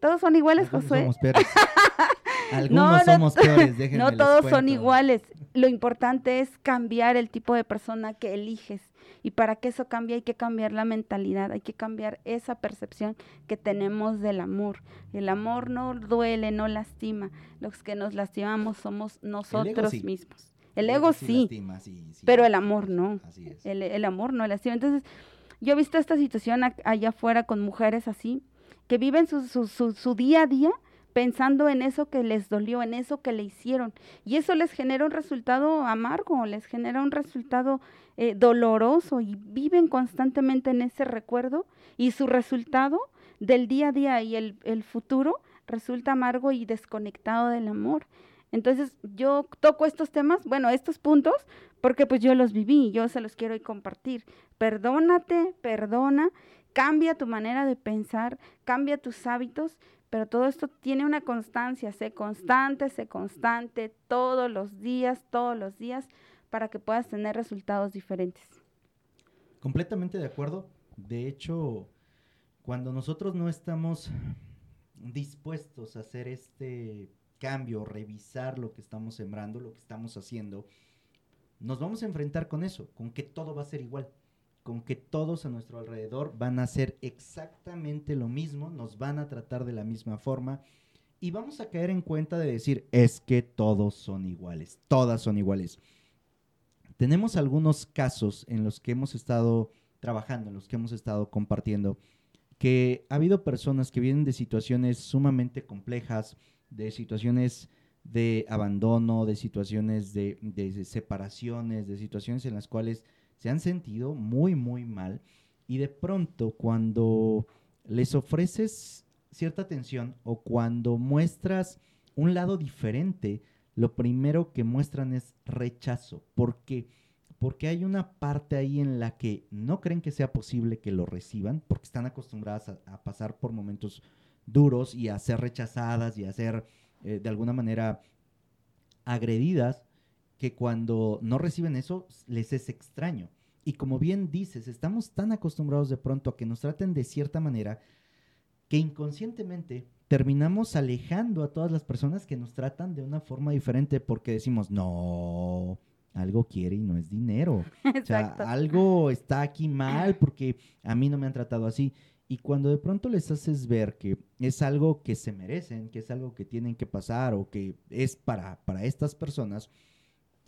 Todos son iguales, Josué. <laughs> Algunos no, somos peores, <laughs> No todos son iguales. Lo importante es cambiar el tipo de persona que eliges Y para que eso cambie hay que cambiar la mentalidad, hay que cambiar esa percepción que tenemos del amor. El amor no duele, no lastima. Los que nos lastimamos somos nosotros mismos. El, ego, sí, pero el amor no. El, amor no lastima. Entonces, yo he visto esta situación allá afuera con mujeres así, que viven su, su, su día a día pensando en eso que les dolió, en eso que le hicieron. Y eso les genera un resultado amargo, les genera un resultado eh, doloroso y viven constantemente en ese recuerdo y su resultado del día a día y el, el futuro resulta amargo y desconectado del amor. Entonces yo toco estos temas, bueno, estos puntos, porque pues yo los viví, yo se los quiero compartir. Perdónate, perdona, cambia tu manera de pensar, cambia tus hábitos, pero todo esto tiene una constancia, sé constante, sé constante todos los días, todos los días, para que puedas tener resultados diferentes. Completamente de acuerdo. De hecho, cuando nosotros no estamos dispuestos a hacer este cambio, revisar lo que estamos sembrando, lo que estamos haciendo, nos vamos a enfrentar con eso, con que todo va a ser igual con que todos a nuestro alrededor van a hacer exactamente lo mismo, nos van a tratar de la misma forma y vamos a caer en cuenta de decir, es que todos son iguales, todas son iguales. Tenemos algunos casos en los que hemos estado trabajando, en los que hemos estado compartiendo, que ha habido personas que vienen de situaciones sumamente complejas, de situaciones de abandono, de situaciones de, de separaciones, de situaciones en las cuales se han sentido muy, muy mal y de pronto cuando les ofreces cierta atención o cuando muestras un lado diferente, lo primero que muestran es rechazo. ¿Por qué? Porque hay una parte ahí en la que no creen que sea posible que lo reciban, porque están acostumbradas a, pasar por momentos duros y a ser rechazadas y a ser eh, de alguna manera agredidas que cuando no reciben eso les es extraño. Y como bien dices, estamos tan acostumbrados de pronto a que nos traten de cierta manera que inconscientemente terminamos alejando a todas las personas que nos tratan de una forma diferente porque decimos, no, algo quiere y no es dinero. <laughs> O sea, algo está aquí mal porque a mí no me han tratado así. Y cuando de pronto les haces ver que es algo que se merecen, que es algo que tienen que pasar o que es para, para estas personas,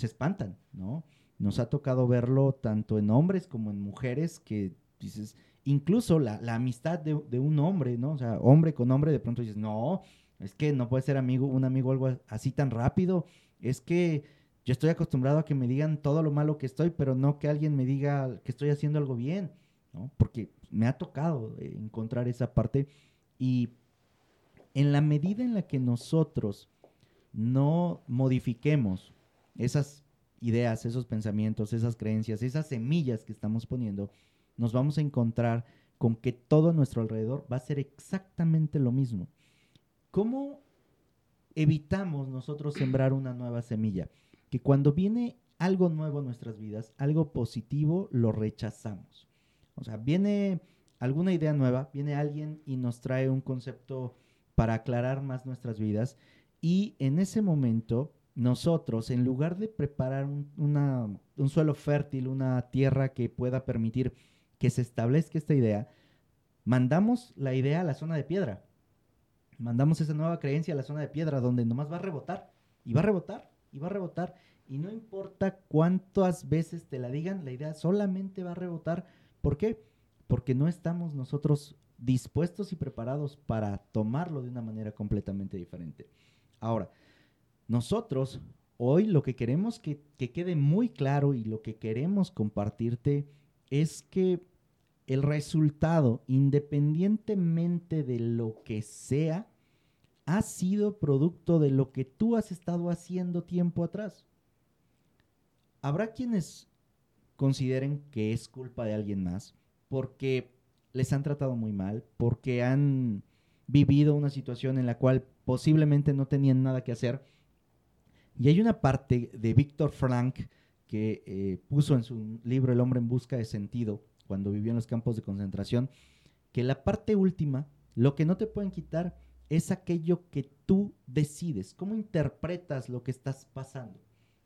se espantan, ¿no? Nos ha tocado verlo tanto en hombres como en mujeres que dices, incluso la, amistad de, un hombre, ¿no? O sea, hombre con hombre, de pronto dices, no, es que no puede ser amigo, un amigo algo así tan rápido. Es que yo estoy acostumbrado a que me digan todo lo malo que estoy, pero no que alguien me diga que estoy haciendo algo bien, ¿no? Porque me ha tocado encontrar esa parte y en la medida en la que nosotros no modifiquemos esas ideas, esos pensamientos, esas creencias, esas semillas que estamos poniendo, nos vamos a encontrar con que todo nuestro alrededor va a ser exactamente lo mismo. ¿Cómo evitamos nosotros sembrar una nueva semilla? Que cuando viene algo nuevo a nuestras vidas, algo positivo, lo rechazamos. O sea, viene alguna idea nueva, viene alguien y nos trae un concepto para aclarar más nuestras vidas y en ese momento nosotros, en lugar de preparar un, suelo fértil, una tierra que pueda permitir que se establezca esta idea, mandamos la idea a la zona de piedra. Mandamos esa nueva creencia a la zona de piedra, donde nomás va a rebotar, y va a rebotar, y va a rebotar, y no importa cuántas veces te la digan, la idea solamente va a rebotar. ¿Por qué? Porque no estamos nosotros dispuestos y preparados para tomarlo de una manera completamente diferente. Ahora, nosotros hoy lo que queremos que, quede muy claro y lo que queremos compartirte es que el resultado, independientemente de lo que sea, ha sido producto de lo que tú has estado haciendo tiempo atrás. Habrá quienes consideren que es culpa de alguien más porque les han tratado muy mal, porque han vivido una situación en la cual posiblemente no tenían nada que hacer y hay una parte de Víctor Frank que eh, puso en su libro El hombre en busca de sentido, cuando vivió en los campos de concentración, que la parte última, lo que no te pueden quitar es aquello que tú decides, cómo interpretas lo que estás pasando.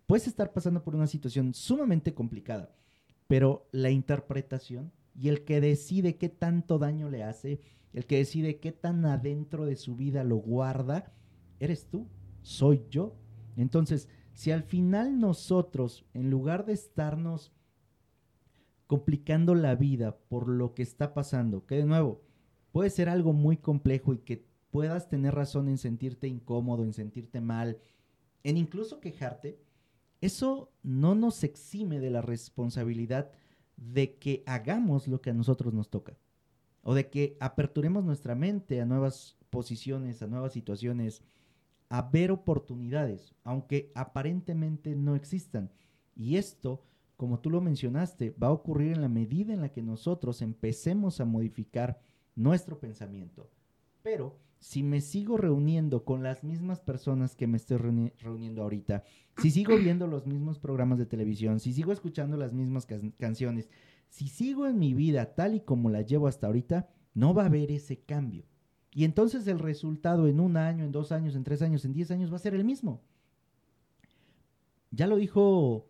Puedes estar pasando por una situación sumamente complicada, pero la interpretación y el que decide qué tanto daño le hace, el que decide qué tan adentro de su vida lo guarda, eres tú, soy yo. Entonces, si al final nosotros, en lugar de estarnos complicando la vida por lo que está pasando, que de nuevo puede ser algo muy complejo y que puedas tener razón en sentirte incómodo, en sentirte mal, en incluso quejarte, eso no nos exime de la responsabilidad de que hagamos lo que a nosotros nos toca o de que aperturemos nuestra mente a nuevas posiciones, a nuevas situaciones, a ver oportunidades, aunque aparentemente no existan. Y esto, como tú lo mencionaste, va a ocurrir en la medida en la que nosotros empecemos a modificar nuestro pensamiento. Pero si me sigo reuniendo con las mismas personas que me estoy reuniendo ahorita, si sigo viendo los mismos programas de televisión, si sigo escuchando las mismas canciones, si sigo en mi vida tal y como la llevo hasta ahorita, no va a haber ese cambio. Y entonces el resultado en un año, en dos años, en tres años, en diez años va a ser el mismo. Ya lo dijo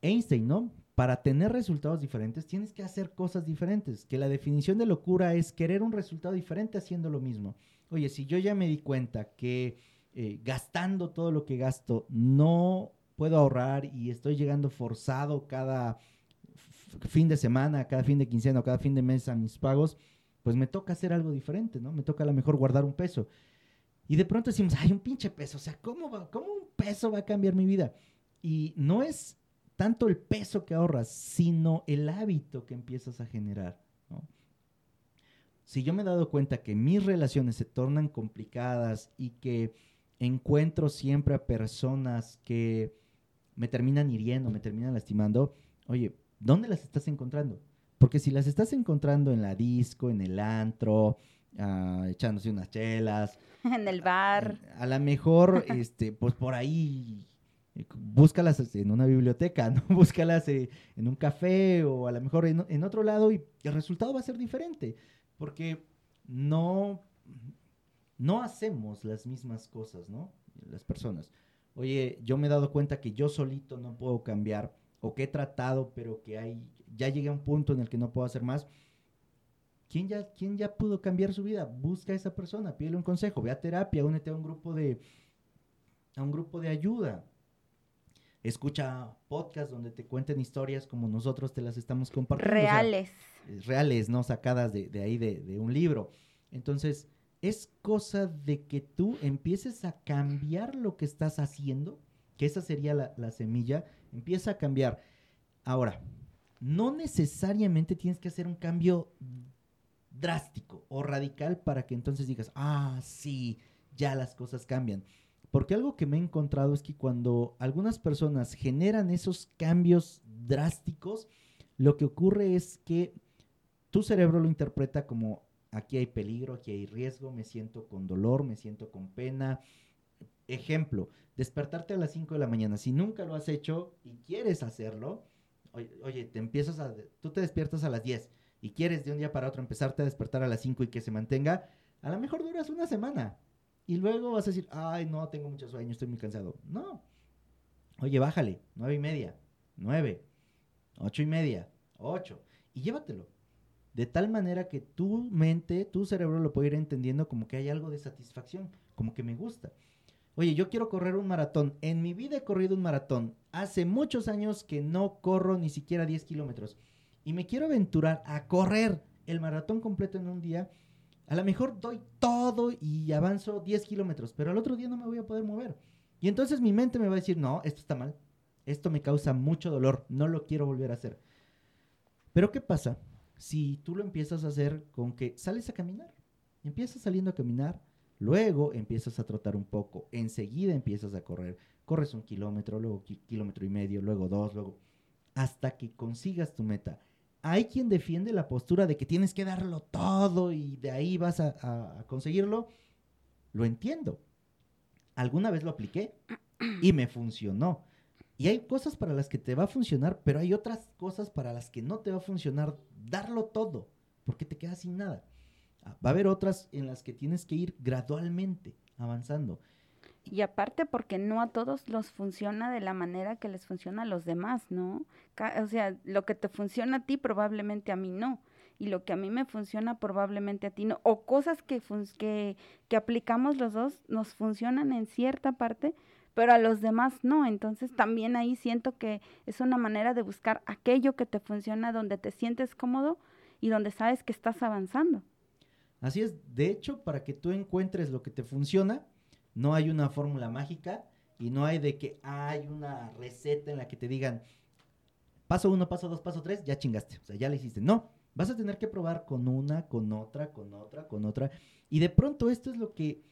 Einstein, ¿no? Para tener resultados diferentes tienes que hacer cosas diferentes, que la definición de locura es querer un resultado diferente haciendo lo mismo. Oye, si yo ya me di cuenta que eh, gastando todo lo que gasto no puedo ahorrar y estoy llegando forzado cada fin de semana, cada fin de quincena o cada fin de mes a mis pagos, pues me toca hacer algo diferente, ¿no? Me toca a lo mejor guardar un peso. Y de pronto decimos, <laughs> hay un pinche peso, o sea, ¿cómo, va, ¿cómo un peso va a cambiar mi vida? Y no es tanto el peso que ahorras, sino el hábito que empiezas a generar, ¿no? Si yo me he dado cuenta que mis relaciones se tornan complicadas y que encuentro siempre a personas que me terminan hiriendo, me terminan lastimando, oye, ¿dónde las estás encontrando? Porque si las estás encontrando en la disco, en el antro, ah, echándose unas chelas. <laughs> En el bar. A, lo mejor, <laughs> este, pues por ahí, eh, búscalas en una biblioteca, <laughs> ¿no? Búscalas eh, en un café o a lo mejor en, en otro lado y el resultado va a ser diferente. Porque no, no hacemos las mismas cosas, ¿no? Las personas. Oye, yo me he dado cuenta que yo solito no puedo cambiar o que he tratado, pero que hay, ya llegué a un punto en el que no puedo hacer más. ¿Quién ya, quién ya pudo cambiar su vida? Busca a esa persona, pídele un consejo, ve a terapia, únete a un grupo de, a un grupo de ayuda. Escucha podcasts donde te cuenten historias como nosotros te las estamos compartiendo. Reales. reales, ¿no? Sacadas de, ahí de, un libro. Entonces, es cosa de que tú empieces a cambiar lo que estás haciendo, que esa sería la, la semilla, empieza a cambiar. Ahora, no necesariamente tienes que hacer un cambio drástico o radical para que entonces digas, ah, sí, ya las cosas cambian. Porque algo que me he encontrado es que cuando algunas personas generan esos cambios drásticos, lo que ocurre es que tu cerebro lo interpreta como aquí hay peligro, aquí hay riesgo, me siento con dolor, me siento con pena. Ejemplo, despertarte a las 5 de la mañana. Si nunca lo has hecho y quieres hacerlo, oye, te empiezas a, tú te despiertas a las 10 y quieres de un día para otro empezarte a despertar a las 5 y que se mantenga, a lo mejor duras una semana. Y luego vas a decir, ay, no, tengo mucho sueño, estoy muy cansado. No. Oye, bájale, nueve y media, nueve, ocho y media, ocho, y llévatelo. De tal manera que tu mente, tu cerebro lo puede ir entendiendo como que hay algo de satisfacción, como que me gusta. Oye, yo quiero correr un maratón. En mi vida he corrido un maratón. Hace muchos años que no corro ni siquiera 10 kilómetros. Y me quiero aventurar a correr el maratón completo en un día. A lo mejor doy todo y avanzo 10 kilómetros, pero al otro día no me voy a poder mover. Y entonces mi mente me va a decir, no, esto está mal. Esto me causa mucho dolor. No lo quiero volver a hacer. Pero ¿qué pasa si tú lo empiezas a hacer con que sales a caminar? Empiezas saliendo a caminar Luego empiezas a trotar un poco, enseguida empiezas a correr. Corres un kilómetro, luego kilómetro y medio, luego dos, luego hasta que consigas tu meta. Hay quien defiende la postura de que tienes que darlo todo y de ahí vas a, conseguirlo. Lo entiendo. Alguna vez lo apliqué y me funcionó. Y hay cosas para las que te va a funcionar, pero hay otras cosas para las que no te va a funcionar darlo todo, porque te quedas sin nada. Va a haber otras en las que tienes que ir gradualmente avanzando. Y aparte porque no a todos los funciona de la manera que les funciona a los demás, ¿no? O sea, lo que te funciona a ti probablemente a mí no. Y lo que a mí me funciona probablemente a ti no. O cosas que, que, aplicamos los dos nos funcionan en cierta parte, pero a los demás no. Entonces también ahí siento que es una manera de buscar aquello que te funciona donde te sientes cómodo y donde sabes que estás avanzando. Así es, de hecho, para que tú encuentres lo que te funciona, no hay una fórmula mágica y no hay de que hay una receta en la que te digan paso uno, paso dos, paso tres, ya chingaste, o sea, ya le hiciste. No, vas a tener que probar con una, con otra, con otra, con otra. Y de pronto esto es lo que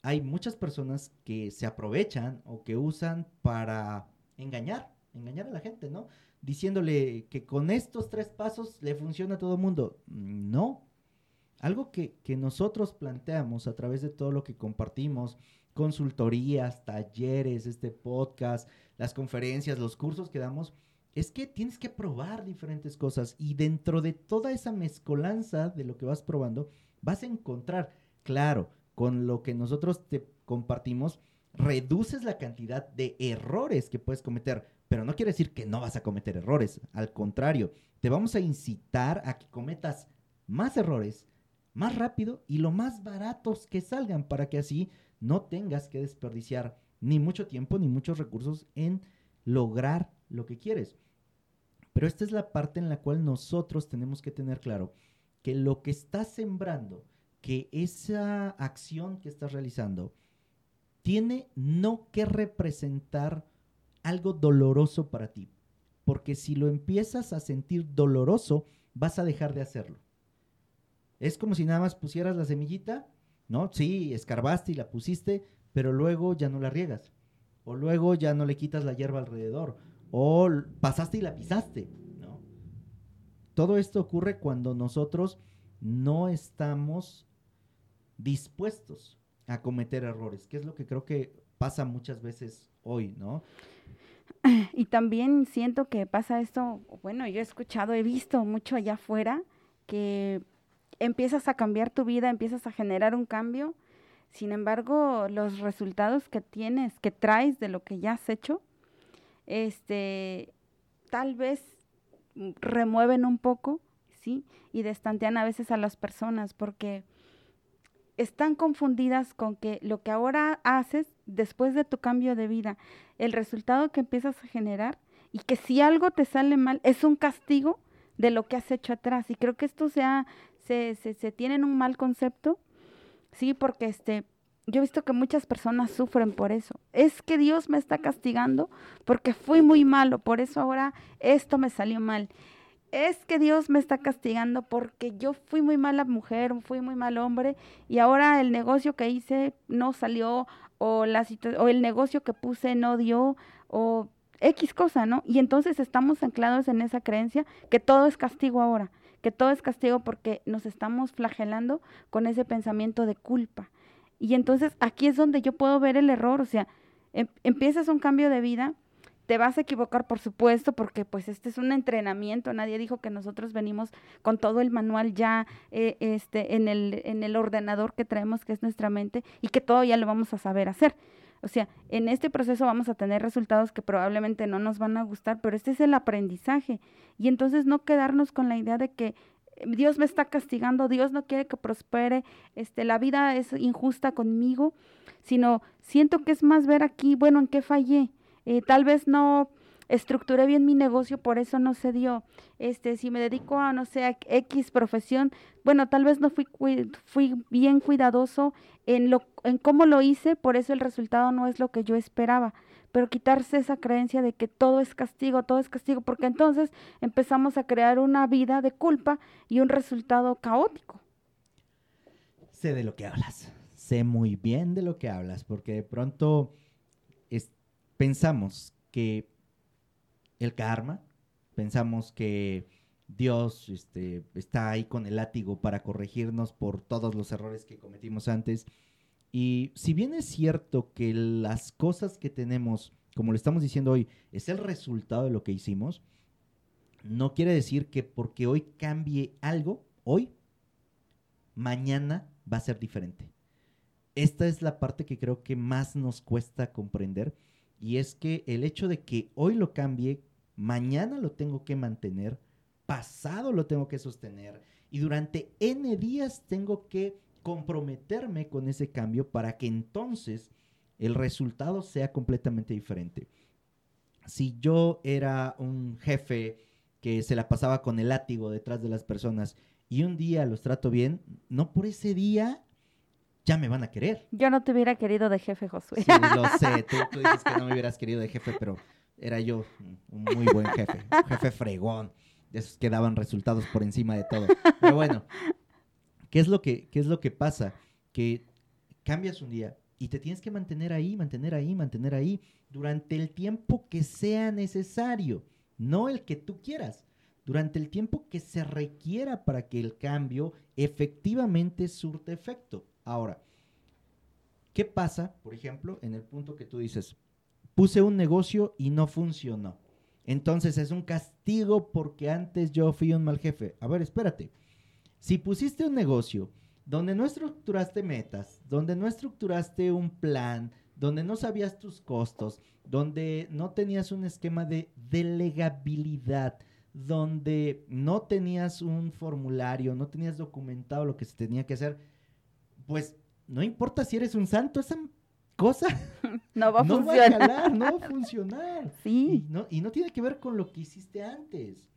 hay muchas personas que se aprovechan o que usan para engañar, engañar a la gente, ¿no? Diciéndole que con estos tres pasos le funciona a todo mundo. No. Algo que, que nosotros planteamos a través de todo lo que compartimos, consultorías, talleres, este podcast, las conferencias, los cursos que damos, es que tienes que probar diferentes cosas y dentro de toda esa mezcolanza de lo que vas probando, vas a encontrar, claro, con lo que nosotros te compartimos, reduces la cantidad de errores que puedes cometer, pero no quiere decir que no vas a cometer errores, al contrario, te vamos a incitar a que cometas más errores más rápido y lo más baratos que salgan para que así no tengas que desperdiciar ni mucho tiempo ni muchos recursos en lograr lo que quieres. Pero esta es la parte en la cual nosotros tenemos que tener claro que lo que estás sembrando que esa acción que estás realizando tiene no que representar algo doloroso para ti. Porque si lo empiezas a sentir doloroso, vas a dejar de hacerlo. Es como si nada más pusieras la semillita, ¿no? Sí, escarbaste y la pusiste, pero luego ya no la riegas. O luego ya no le quitas la hierba alrededor. O pasaste y la pisaste, ¿no? Todo esto ocurre cuando nosotros no estamos dispuestos a cometer errores, que es lo que creo que pasa muchas veces hoy, ¿no? Y también siento que pasa esto, bueno, yo he escuchado, he visto mucho allá afuera que empiezas a cambiar tu vida, empiezas a generar un cambio, sin embargo, los resultados que tienes, que traes de lo que ya has hecho, este, tal vez remueven un poco, ¿sí? Y destantean a veces a las personas porque están confundidas con que lo que ahora haces después de tu cambio de vida, el resultado que empiezas a generar y que si algo te sale mal es un castigo de lo que has hecho atrás. Y creo que esto sea, se, se, se tiene un mal concepto, sí, porque este, yo he visto que muchas personas sufren por eso. Es que Dios me está castigando porque fui muy malo, por eso ahora esto me salió mal es que Dios me está castigando porque yo fui muy mala mujer, fui muy mal hombre y ahora el negocio que hice no salió o, la o el negocio que puse no dio o X cosa, ¿no? Y entonces estamos anclados en esa creencia que todo es castigo ahora, que todo es castigo porque nos estamos flagelando con ese pensamiento de culpa. Y entonces aquí es donde yo puedo ver el error, o sea, em empiezas un cambio de vida te vas a equivocar, por supuesto, porque pues este es un entrenamiento. Nadie dijo que nosotros venimos con todo el manual ya eh, este, en, el, en el ordenador que traemos, que es nuestra mente, y que todo ya lo vamos a saber hacer. O sea, en este proceso vamos a tener resultados que probablemente no nos van a gustar, pero este es el aprendizaje. Y entonces no quedarnos con la idea de que eh, Dios me está castigando, Dios no quiere que prospere, este, la vida es injusta conmigo, sino siento que es más ver aquí, bueno, en qué fallé, eh, tal vez no estructuré bien mi negocio, por eso no se dio. Este, si me dedico a, no sé, X profesión, bueno, tal vez no fui, fui bien cuidadoso en, lo, en cómo lo hice, por eso el resultado no es lo que yo esperaba. Pero quitarse esa creencia de que todo es castigo, todo es castigo, porque entonces empezamos a crear una vida de culpa y un resultado caótico. Sé de lo que hablas, sé muy bien de lo que hablas, porque de pronto pensamos que el karma, pensamos que Dios este, está ahí con el látigo para corregirnos por todos los errores que cometimos antes. Y si bien es cierto que las cosas que tenemos, como lo estamos diciendo hoy, es el resultado de lo que hicimos, no quiere decir que porque hoy cambie algo, hoy, mañana va a ser diferente. esta es la parte que creo que más nos cuesta comprender y es que el hecho de que hoy lo cambie, mañana lo tengo que mantener, pasado lo tengo que sostener y durante N días tengo que comprometerme con ese cambio para que entonces el resultado sea completamente diferente. Si yo era un jefe que se la pasaba con el látigo detrás de las personas y un día los trato bien, no por ese día ya me van a querer. Yo no te hubiera querido de jefe, Josué. Sí, lo <laughs> sé. Tú, dices que no me hubieras querido de jefe, pero era yo un muy buen jefe. Un <laughs> jefe fregón. De esos que daban resultados por encima de todo. Pero bueno, ¿qué es lo que, qué es lo que pasa? Que cambias un día y te tienes que mantener ahí, mantener ahí, mantener ahí durante el tiempo que sea necesario, no el que tú quieras durante el tiempo que se requiera para que el cambio efectivamente surte efecto. Ahora, ¿qué pasa, por ejemplo, en el punto que tú dices, puse un negocio y no funcionó? Entonces es un castigo porque antes yo fui un mal jefe. A ver, espérate. Si pusiste un negocio donde no estructuraste metas, donde no estructuraste un plan, donde no sabías tus costos, donde no tenías un esquema de delegabilidad, donde no tenías un formulario, no tenías documentado lo que se tenía que hacer, pues no importa si eres un santo, esa cosa <laughs> no va a funcionar. no va a funcionar. <laughs> Sí. Y no, y no tiene que ver con lo que hiciste antes.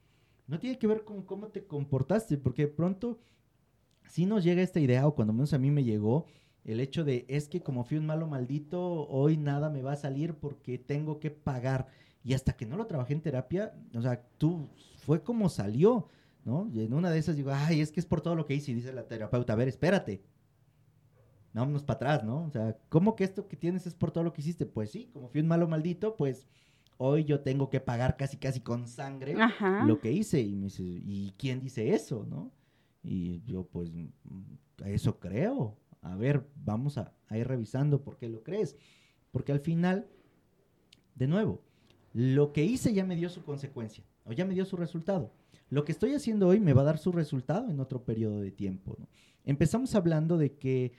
No tiene que ver con cómo te comportaste, porque de pronto si nos llega esta idea, o cuando menos a mí me llegó, el hecho de es que como fui un malo maldito, hoy nada me va a salir porque tengo que pagar. Y hasta que no lo trabajé en terapia, o sea, tú, fue como salió, ¿no? Y en una de esas digo, ay, es que es por todo lo que hice. Y dice la terapeuta, a ver, espérate. Vámonos para atrás, ¿no? O sea, ¿cómo que esto que tienes es por todo lo que hiciste? Pues sí, como fui un malo maldito, pues hoy yo tengo que pagar casi, casi con sangre lo que hice. Y me dice, ¿y quién dice eso, no? Y yo, pues, eso creo. A ver, vamos a, a ir revisando por qué lo crees. Porque al final, de nuevo, lo que hice ya me dio su consecuencia o ya me dio su resultado. Lo que estoy haciendo hoy me va a dar su resultado en otro periodo de tiempo. Empezamos hablando de que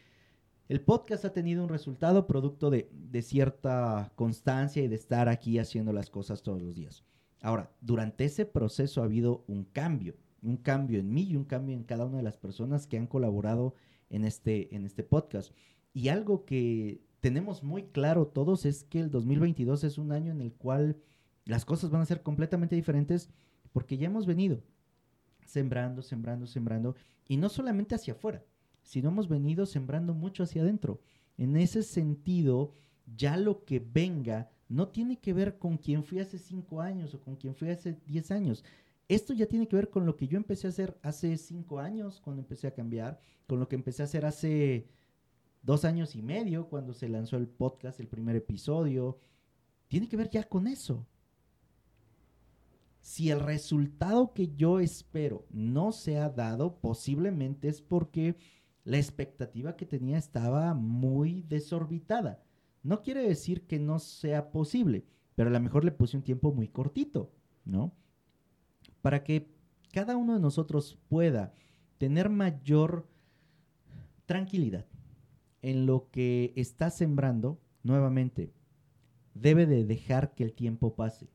el podcast ha tenido un resultado producto de, cierta constancia y de estar aquí haciendo las cosas todos los días. Ahora, durante ese proceso ha habido un cambio, un cambio en mí y un cambio en cada una de las personas que han colaborado en este, en este podcast. Y algo que tenemos muy claro todos es que el 2022 es un año en el cual las cosas van a ser completamente diferentes porque ya hemos venido sembrando, sembrando, sembrando, y no solamente hacia afuera, sino hemos venido sembrando mucho hacia adentro. En ese sentido, ya lo que venga no tiene que ver con quién fui hace cinco años o con quién fui hace diez años. Esto ya tiene que ver con lo que yo empecé a hacer hace cinco años, cuando empecé a cambiar, con lo que empecé a hacer hace dos años y medio, cuando se lanzó el podcast, el primer episodio. Tiene que ver ya con eso. Si el resultado que yo espero no se ha dado, posiblemente es porque la expectativa que tenía estaba muy desorbitada. No quiere decir que no sea posible, pero a lo mejor le puse un tiempo muy cortito, ¿no? Para que cada uno de nosotros pueda tener mayor tranquilidad, en lo que está sembrando, nuevamente, debe de dejar que el tiempo pase.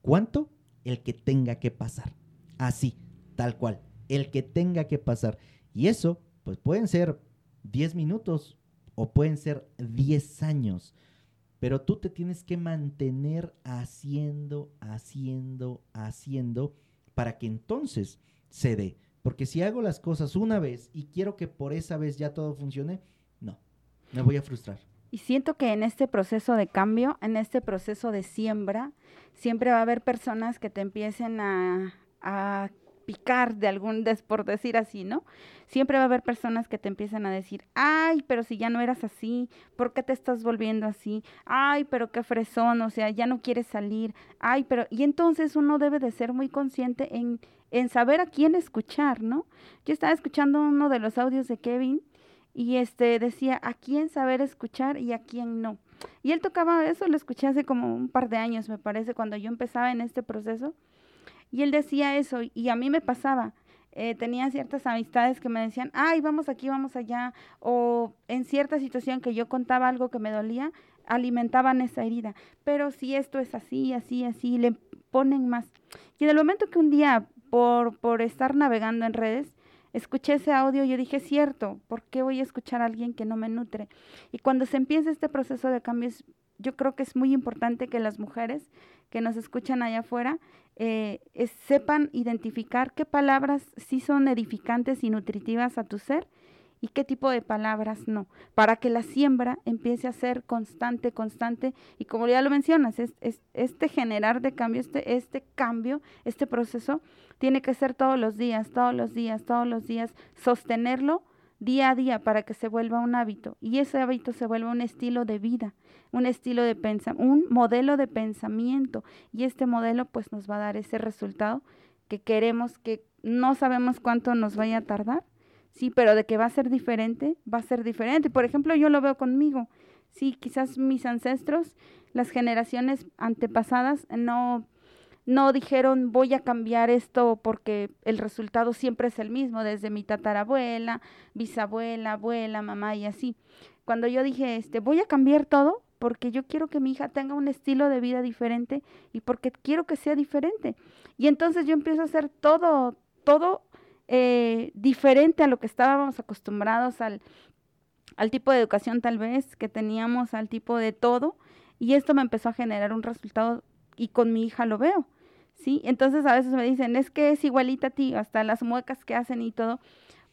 ¿Cuánto? El que tenga que pasar. Así, tal cual. El que tenga que pasar. Y eso, pues pueden ser 10 minutos o pueden ser 10 años. Pero tú te tienes que mantener haciendo, haciendo, haciendo para que entonces se dé. Porque si hago las cosas una vez y quiero que por esa vez ya todo funcione, me voy a frustrar. Y siento que en este proceso de cambio, en este proceso de siembra, siempre va a haber personas que te empiecen a picar de algún, des, por decir así, ¿no? Siempre va a haber personas que te empiezan a decir, ay, pero si ya no eras así, ¿por qué te estás volviendo así? Ay, pero qué fresón, o sea, ya no quieres salir, ay, pero, y entonces uno debe de ser muy consciente en, en saber a quién escuchar, ¿no? Yo estaba escuchando uno de los audios de Kevin y este decía a quién saber escuchar y a quién no. Y él tocaba eso, lo escuché hace como un par de años, me parece, cuando yo empezaba en este proceso. Y él decía eso y a mí me pasaba. eh, tenía ciertas amistades que me decían, ay, vamos aquí, vamos allá, o en cierta situación que yo contaba algo que me dolía, alimentaban esa herida. Pero si esto es así, así, así, le ponen más. Y en el momento que un día, por, por estar navegando en redes, escuché ese audio, yo dije, cierto, ¿por qué voy a escuchar a alguien que no me nutre? Y cuando se empieza este proceso de cambios, yo creo que es muy importante que las mujeres que nos escuchan allá afuera eh, sepan identificar qué palabras sí son edificantes y nutritivas a tu ser y qué tipo de palabras no, para que la siembra empiece a ser constante, constante, y como ya lo mencionas, es, este generar de cambio, este, este cambio, este proceso, tiene que ser todos los días, todos los días, todos los días, sostenerlo día a día para que se vuelva un hábito y ese hábito se vuelva un estilo de vida, un estilo de pensamiento, un modelo de pensamiento y este modelo pues nos va a dar ese resultado que queremos, que no sabemos cuánto nos vaya a tardar, sí, pero de que va a ser diferente, va a ser diferente. Por ejemplo, yo lo veo conmigo, sí, quizás mis ancestros, las generaciones antepasadas no no dijeron voy a cambiar esto porque el resultado siempre es el mismo, desde mi tatarabuela, bisabuela, abuela, mamá y así. Cuando yo dije, este, voy a cambiar todo porque yo quiero que mi hija tenga un estilo de vida diferente y porque quiero que sea diferente. Y entonces yo empiezo a hacer todo, todo eh, diferente a lo que estábamos acostumbrados al, al tipo de educación tal vez que teníamos, al tipo de todo. Y esto me empezó a generar un resultado y con mi hija lo veo, ¿sí? Entonces a veces me dicen, es que es igualita a ti, hasta las muecas que hacen y todo,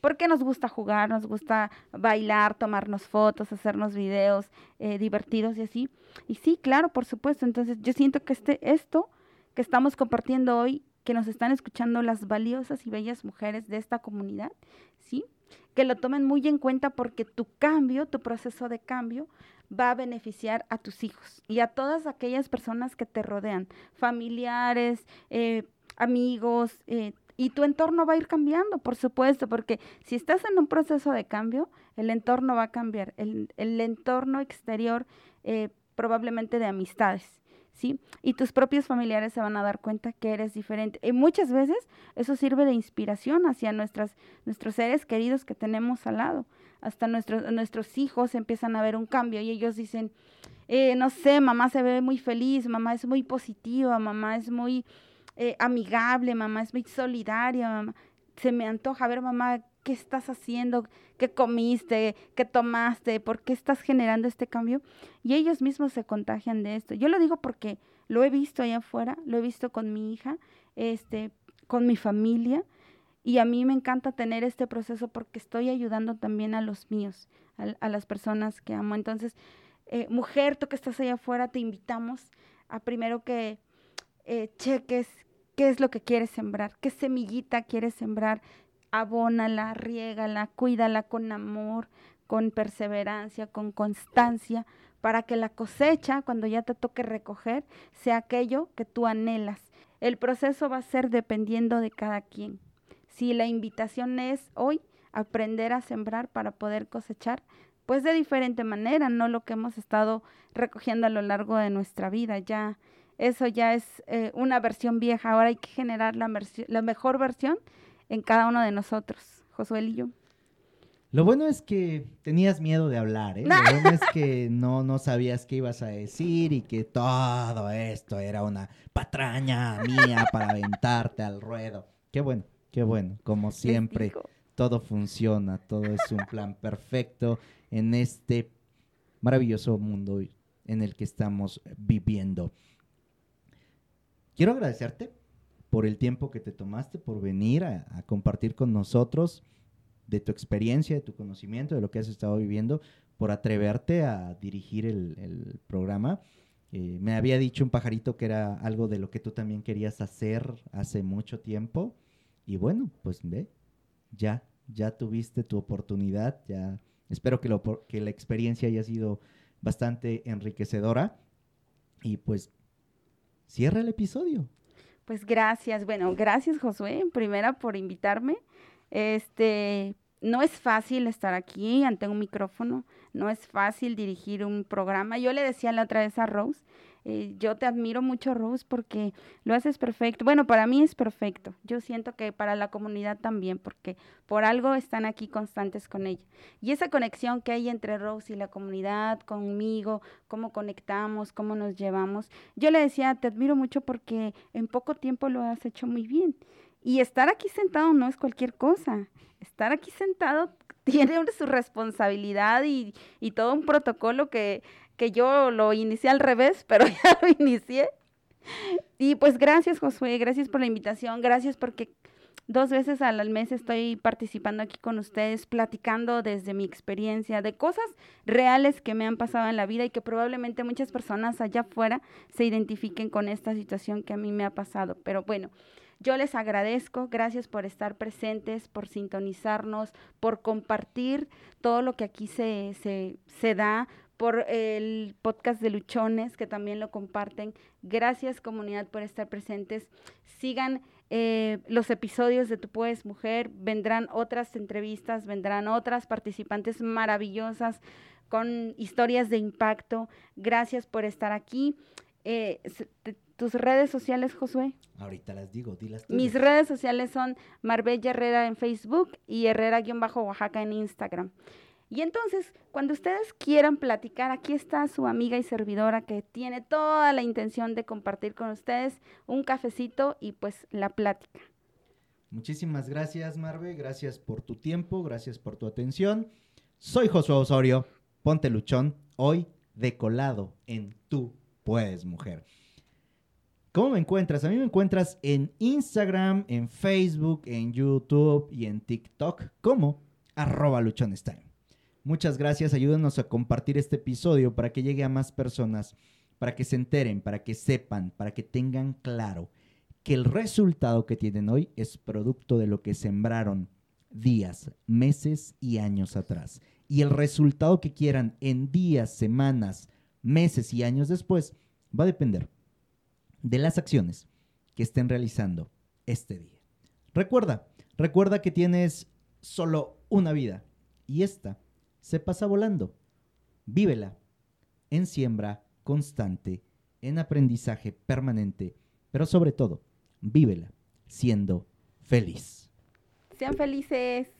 porque nos gusta jugar, nos gusta bailar, tomarnos fotos, hacernos videos eh, divertidos y así. Y sí, claro, por supuesto. Entonces yo siento que este, esto que estamos compartiendo hoy, que nos están escuchando las valiosas y bellas mujeres de esta comunidad, ¿sí? Que lo tomen muy en cuenta porque tu cambio, tu proceso de cambio, va a beneficiar a tus hijos y a todas aquellas personas que te rodean, familiares, eh, amigos, eh, y tu entorno va a ir cambiando, por supuesto, porque si estás en un proceso de cambio, el entorno va a cambiar, el, entorno exterior eh, probablemente de amistades. ¿Sí? Y tus propios familiares se van a dar cuenta que eres diferente. Y muchas veces eso sirve de inspiración hacia nuestras, nuestros seres queridos que tenemos al lado hasta nuestros, nuestros hijos empiezan a ver un cambio y ellos dicen, eh, no sé, mamá se ve muy feliz, mamá es muy positiva, mamá es muy eh, amigable, mamá es muy solidaria, se me antoja ver mamá qué estás haciendo, qué comiste, qué tomaste, por qué estás generando este cambio. Y ellos mismos se contagian de esto. Yo lo digo porque lo he visto allá afuera, lo he visto con mi hija, este, con mi familia. Y a mí me encanta tener este proceso porque estoy ayudando también a los míos, a, las personas que amo. Entonces, eh, mujer, tú que estás allá afuera, te invitamos a primero que eh, cheques qué es lo que quieres sembrar, qué semillita quieres sembrar, abónala, riégala, cuídala con amor, con perseverancia, con constancia, para que la cosecha, cuando ya te toque recoger, sea aquello que tú anhelas. El proceso va a ser dependiendo de cada quien. Si la invitación es hoy aprender a sembrar para poder cosechar, pues de diferente manera, no lo que hemos estado recogiendo a lo largo de nuestra vida. Ya eso ya es eh, una versión vieja. Ahora hay que generar la, la mejor versión en cada uno de nosotros. Josué y yo. Lo bueno es que tenías miedo de hablar, ¿eh? <laughs> Lo bueno es que no, no sabías qué ibas a decir y que todo esto era una patraña mía para aventarte al ruedo. Qué bueno. Qué bueno, como siempre, todo funciona, todo es un plan perfecto en este maravilloso mundo en el que estamos viviendo. Quiero agradecerte por el tiempo que te tomaste, por venir a, compartir con nosotros de tu experiencia, de tu conocimiento, de lo que has estado viviendo, por atreverte a dirigir el, programa. Eh, me había dicho un pajarito que era algo de lo que tú también querías hacer hace mucho tiempo y bueno, pues ve, ya, ya tuviste tu oportunidad, ya espero que, lo, que la experiencia haya sido bastante enriquecedora. Y pues cierra el episodio. Pues gracias, bueno, gracias Josué, primera por invitarme. Este, no es fácil estar aquí ante un micrófono, no es fácil dirigir un programa. Yo le decía la otra vez a Rose, Eh, yo te admiro mucho, Rose, porque lo haces perfecto. Bueno, para mí es perfecto. Yo siento que para la comunidad también, porque por algo están aquí constantes con ella. Y esa conexión que hay entre Rose y la comunidad, conmigo, cómo conectamos, cómo nos llevamos. Yo le decía, te admiro mucho porque en poco tiempo lo has hecho muy bien. Y estar aquí sentado no es cualquier cosa. Estar aquí sentado <laughs> tiene su responsabilidad y, y todo un protocolo que, que yo lo inicié al revés, pero <laughs> ya lo inicié. Y pues gracias, Josué, gracias por la invitación, gracias porque dos veces al mes estoy participando aquí con ustedes, platicando desde mi experiencia de cosas reales que me han pasado en la vida y que probablemente muchas personas allá afuera se identifiquen con esta situación que a mí me ha pasado. Pero bueno, yo les agradezco, gracias por estar presentes, por sintonizarnos, por compartir todo lo que aquí se, se, se da, por el podcast de Luchones, que también lo comparten. Gracias comunidad por estar presentes. Sigan eh, los episodios de Tu Puedes Mujer, vendrán otras entrevistas, vendrán otras participantes maravillosas con historias de impacto. Gracias por estar aquí. Eh, ¿Tus redes sociales, Josué? Ahorita las digo, dilas Mis redes sociales son Marbella Herrera en Facebook y Herrera-Oaxaca en Instagram. Y entonces, cuando ustedes quieran platicar, aquí está su amiga y servidora que tiene toda la intención de compartir con ustedes un cafecito y pues la plática. Muchísimas gracias, Marve. Gracias por tu tiempo, gracias por tu atención. Soy Josué Osorio. Ponte luchón. Hoy decolado en Tú Puedes Mujer. ¿Cómo me encuentras? A mí me encuentras en Instagram, en Facebook, en YouTube y en TikTok como arroba. Muchas gracias, ayúdenos a compartir este episodio para que llegue a más personas, para que se enteren, para que sepan, para que tengan claro que el resultado que tienen hoy es producto de lo que sembraron días, meses y años atrás. Y el resultado que quieran en días, semanas, meses y años después va a depender de las acciones que estén realizando este día. Recuerda, recuerda que tienes solo una vida y esta se pasa volando. Vívela en siembra constante, en aprendizaje permanente, pero sobre todo, vívela siendo feliz. Sean felices.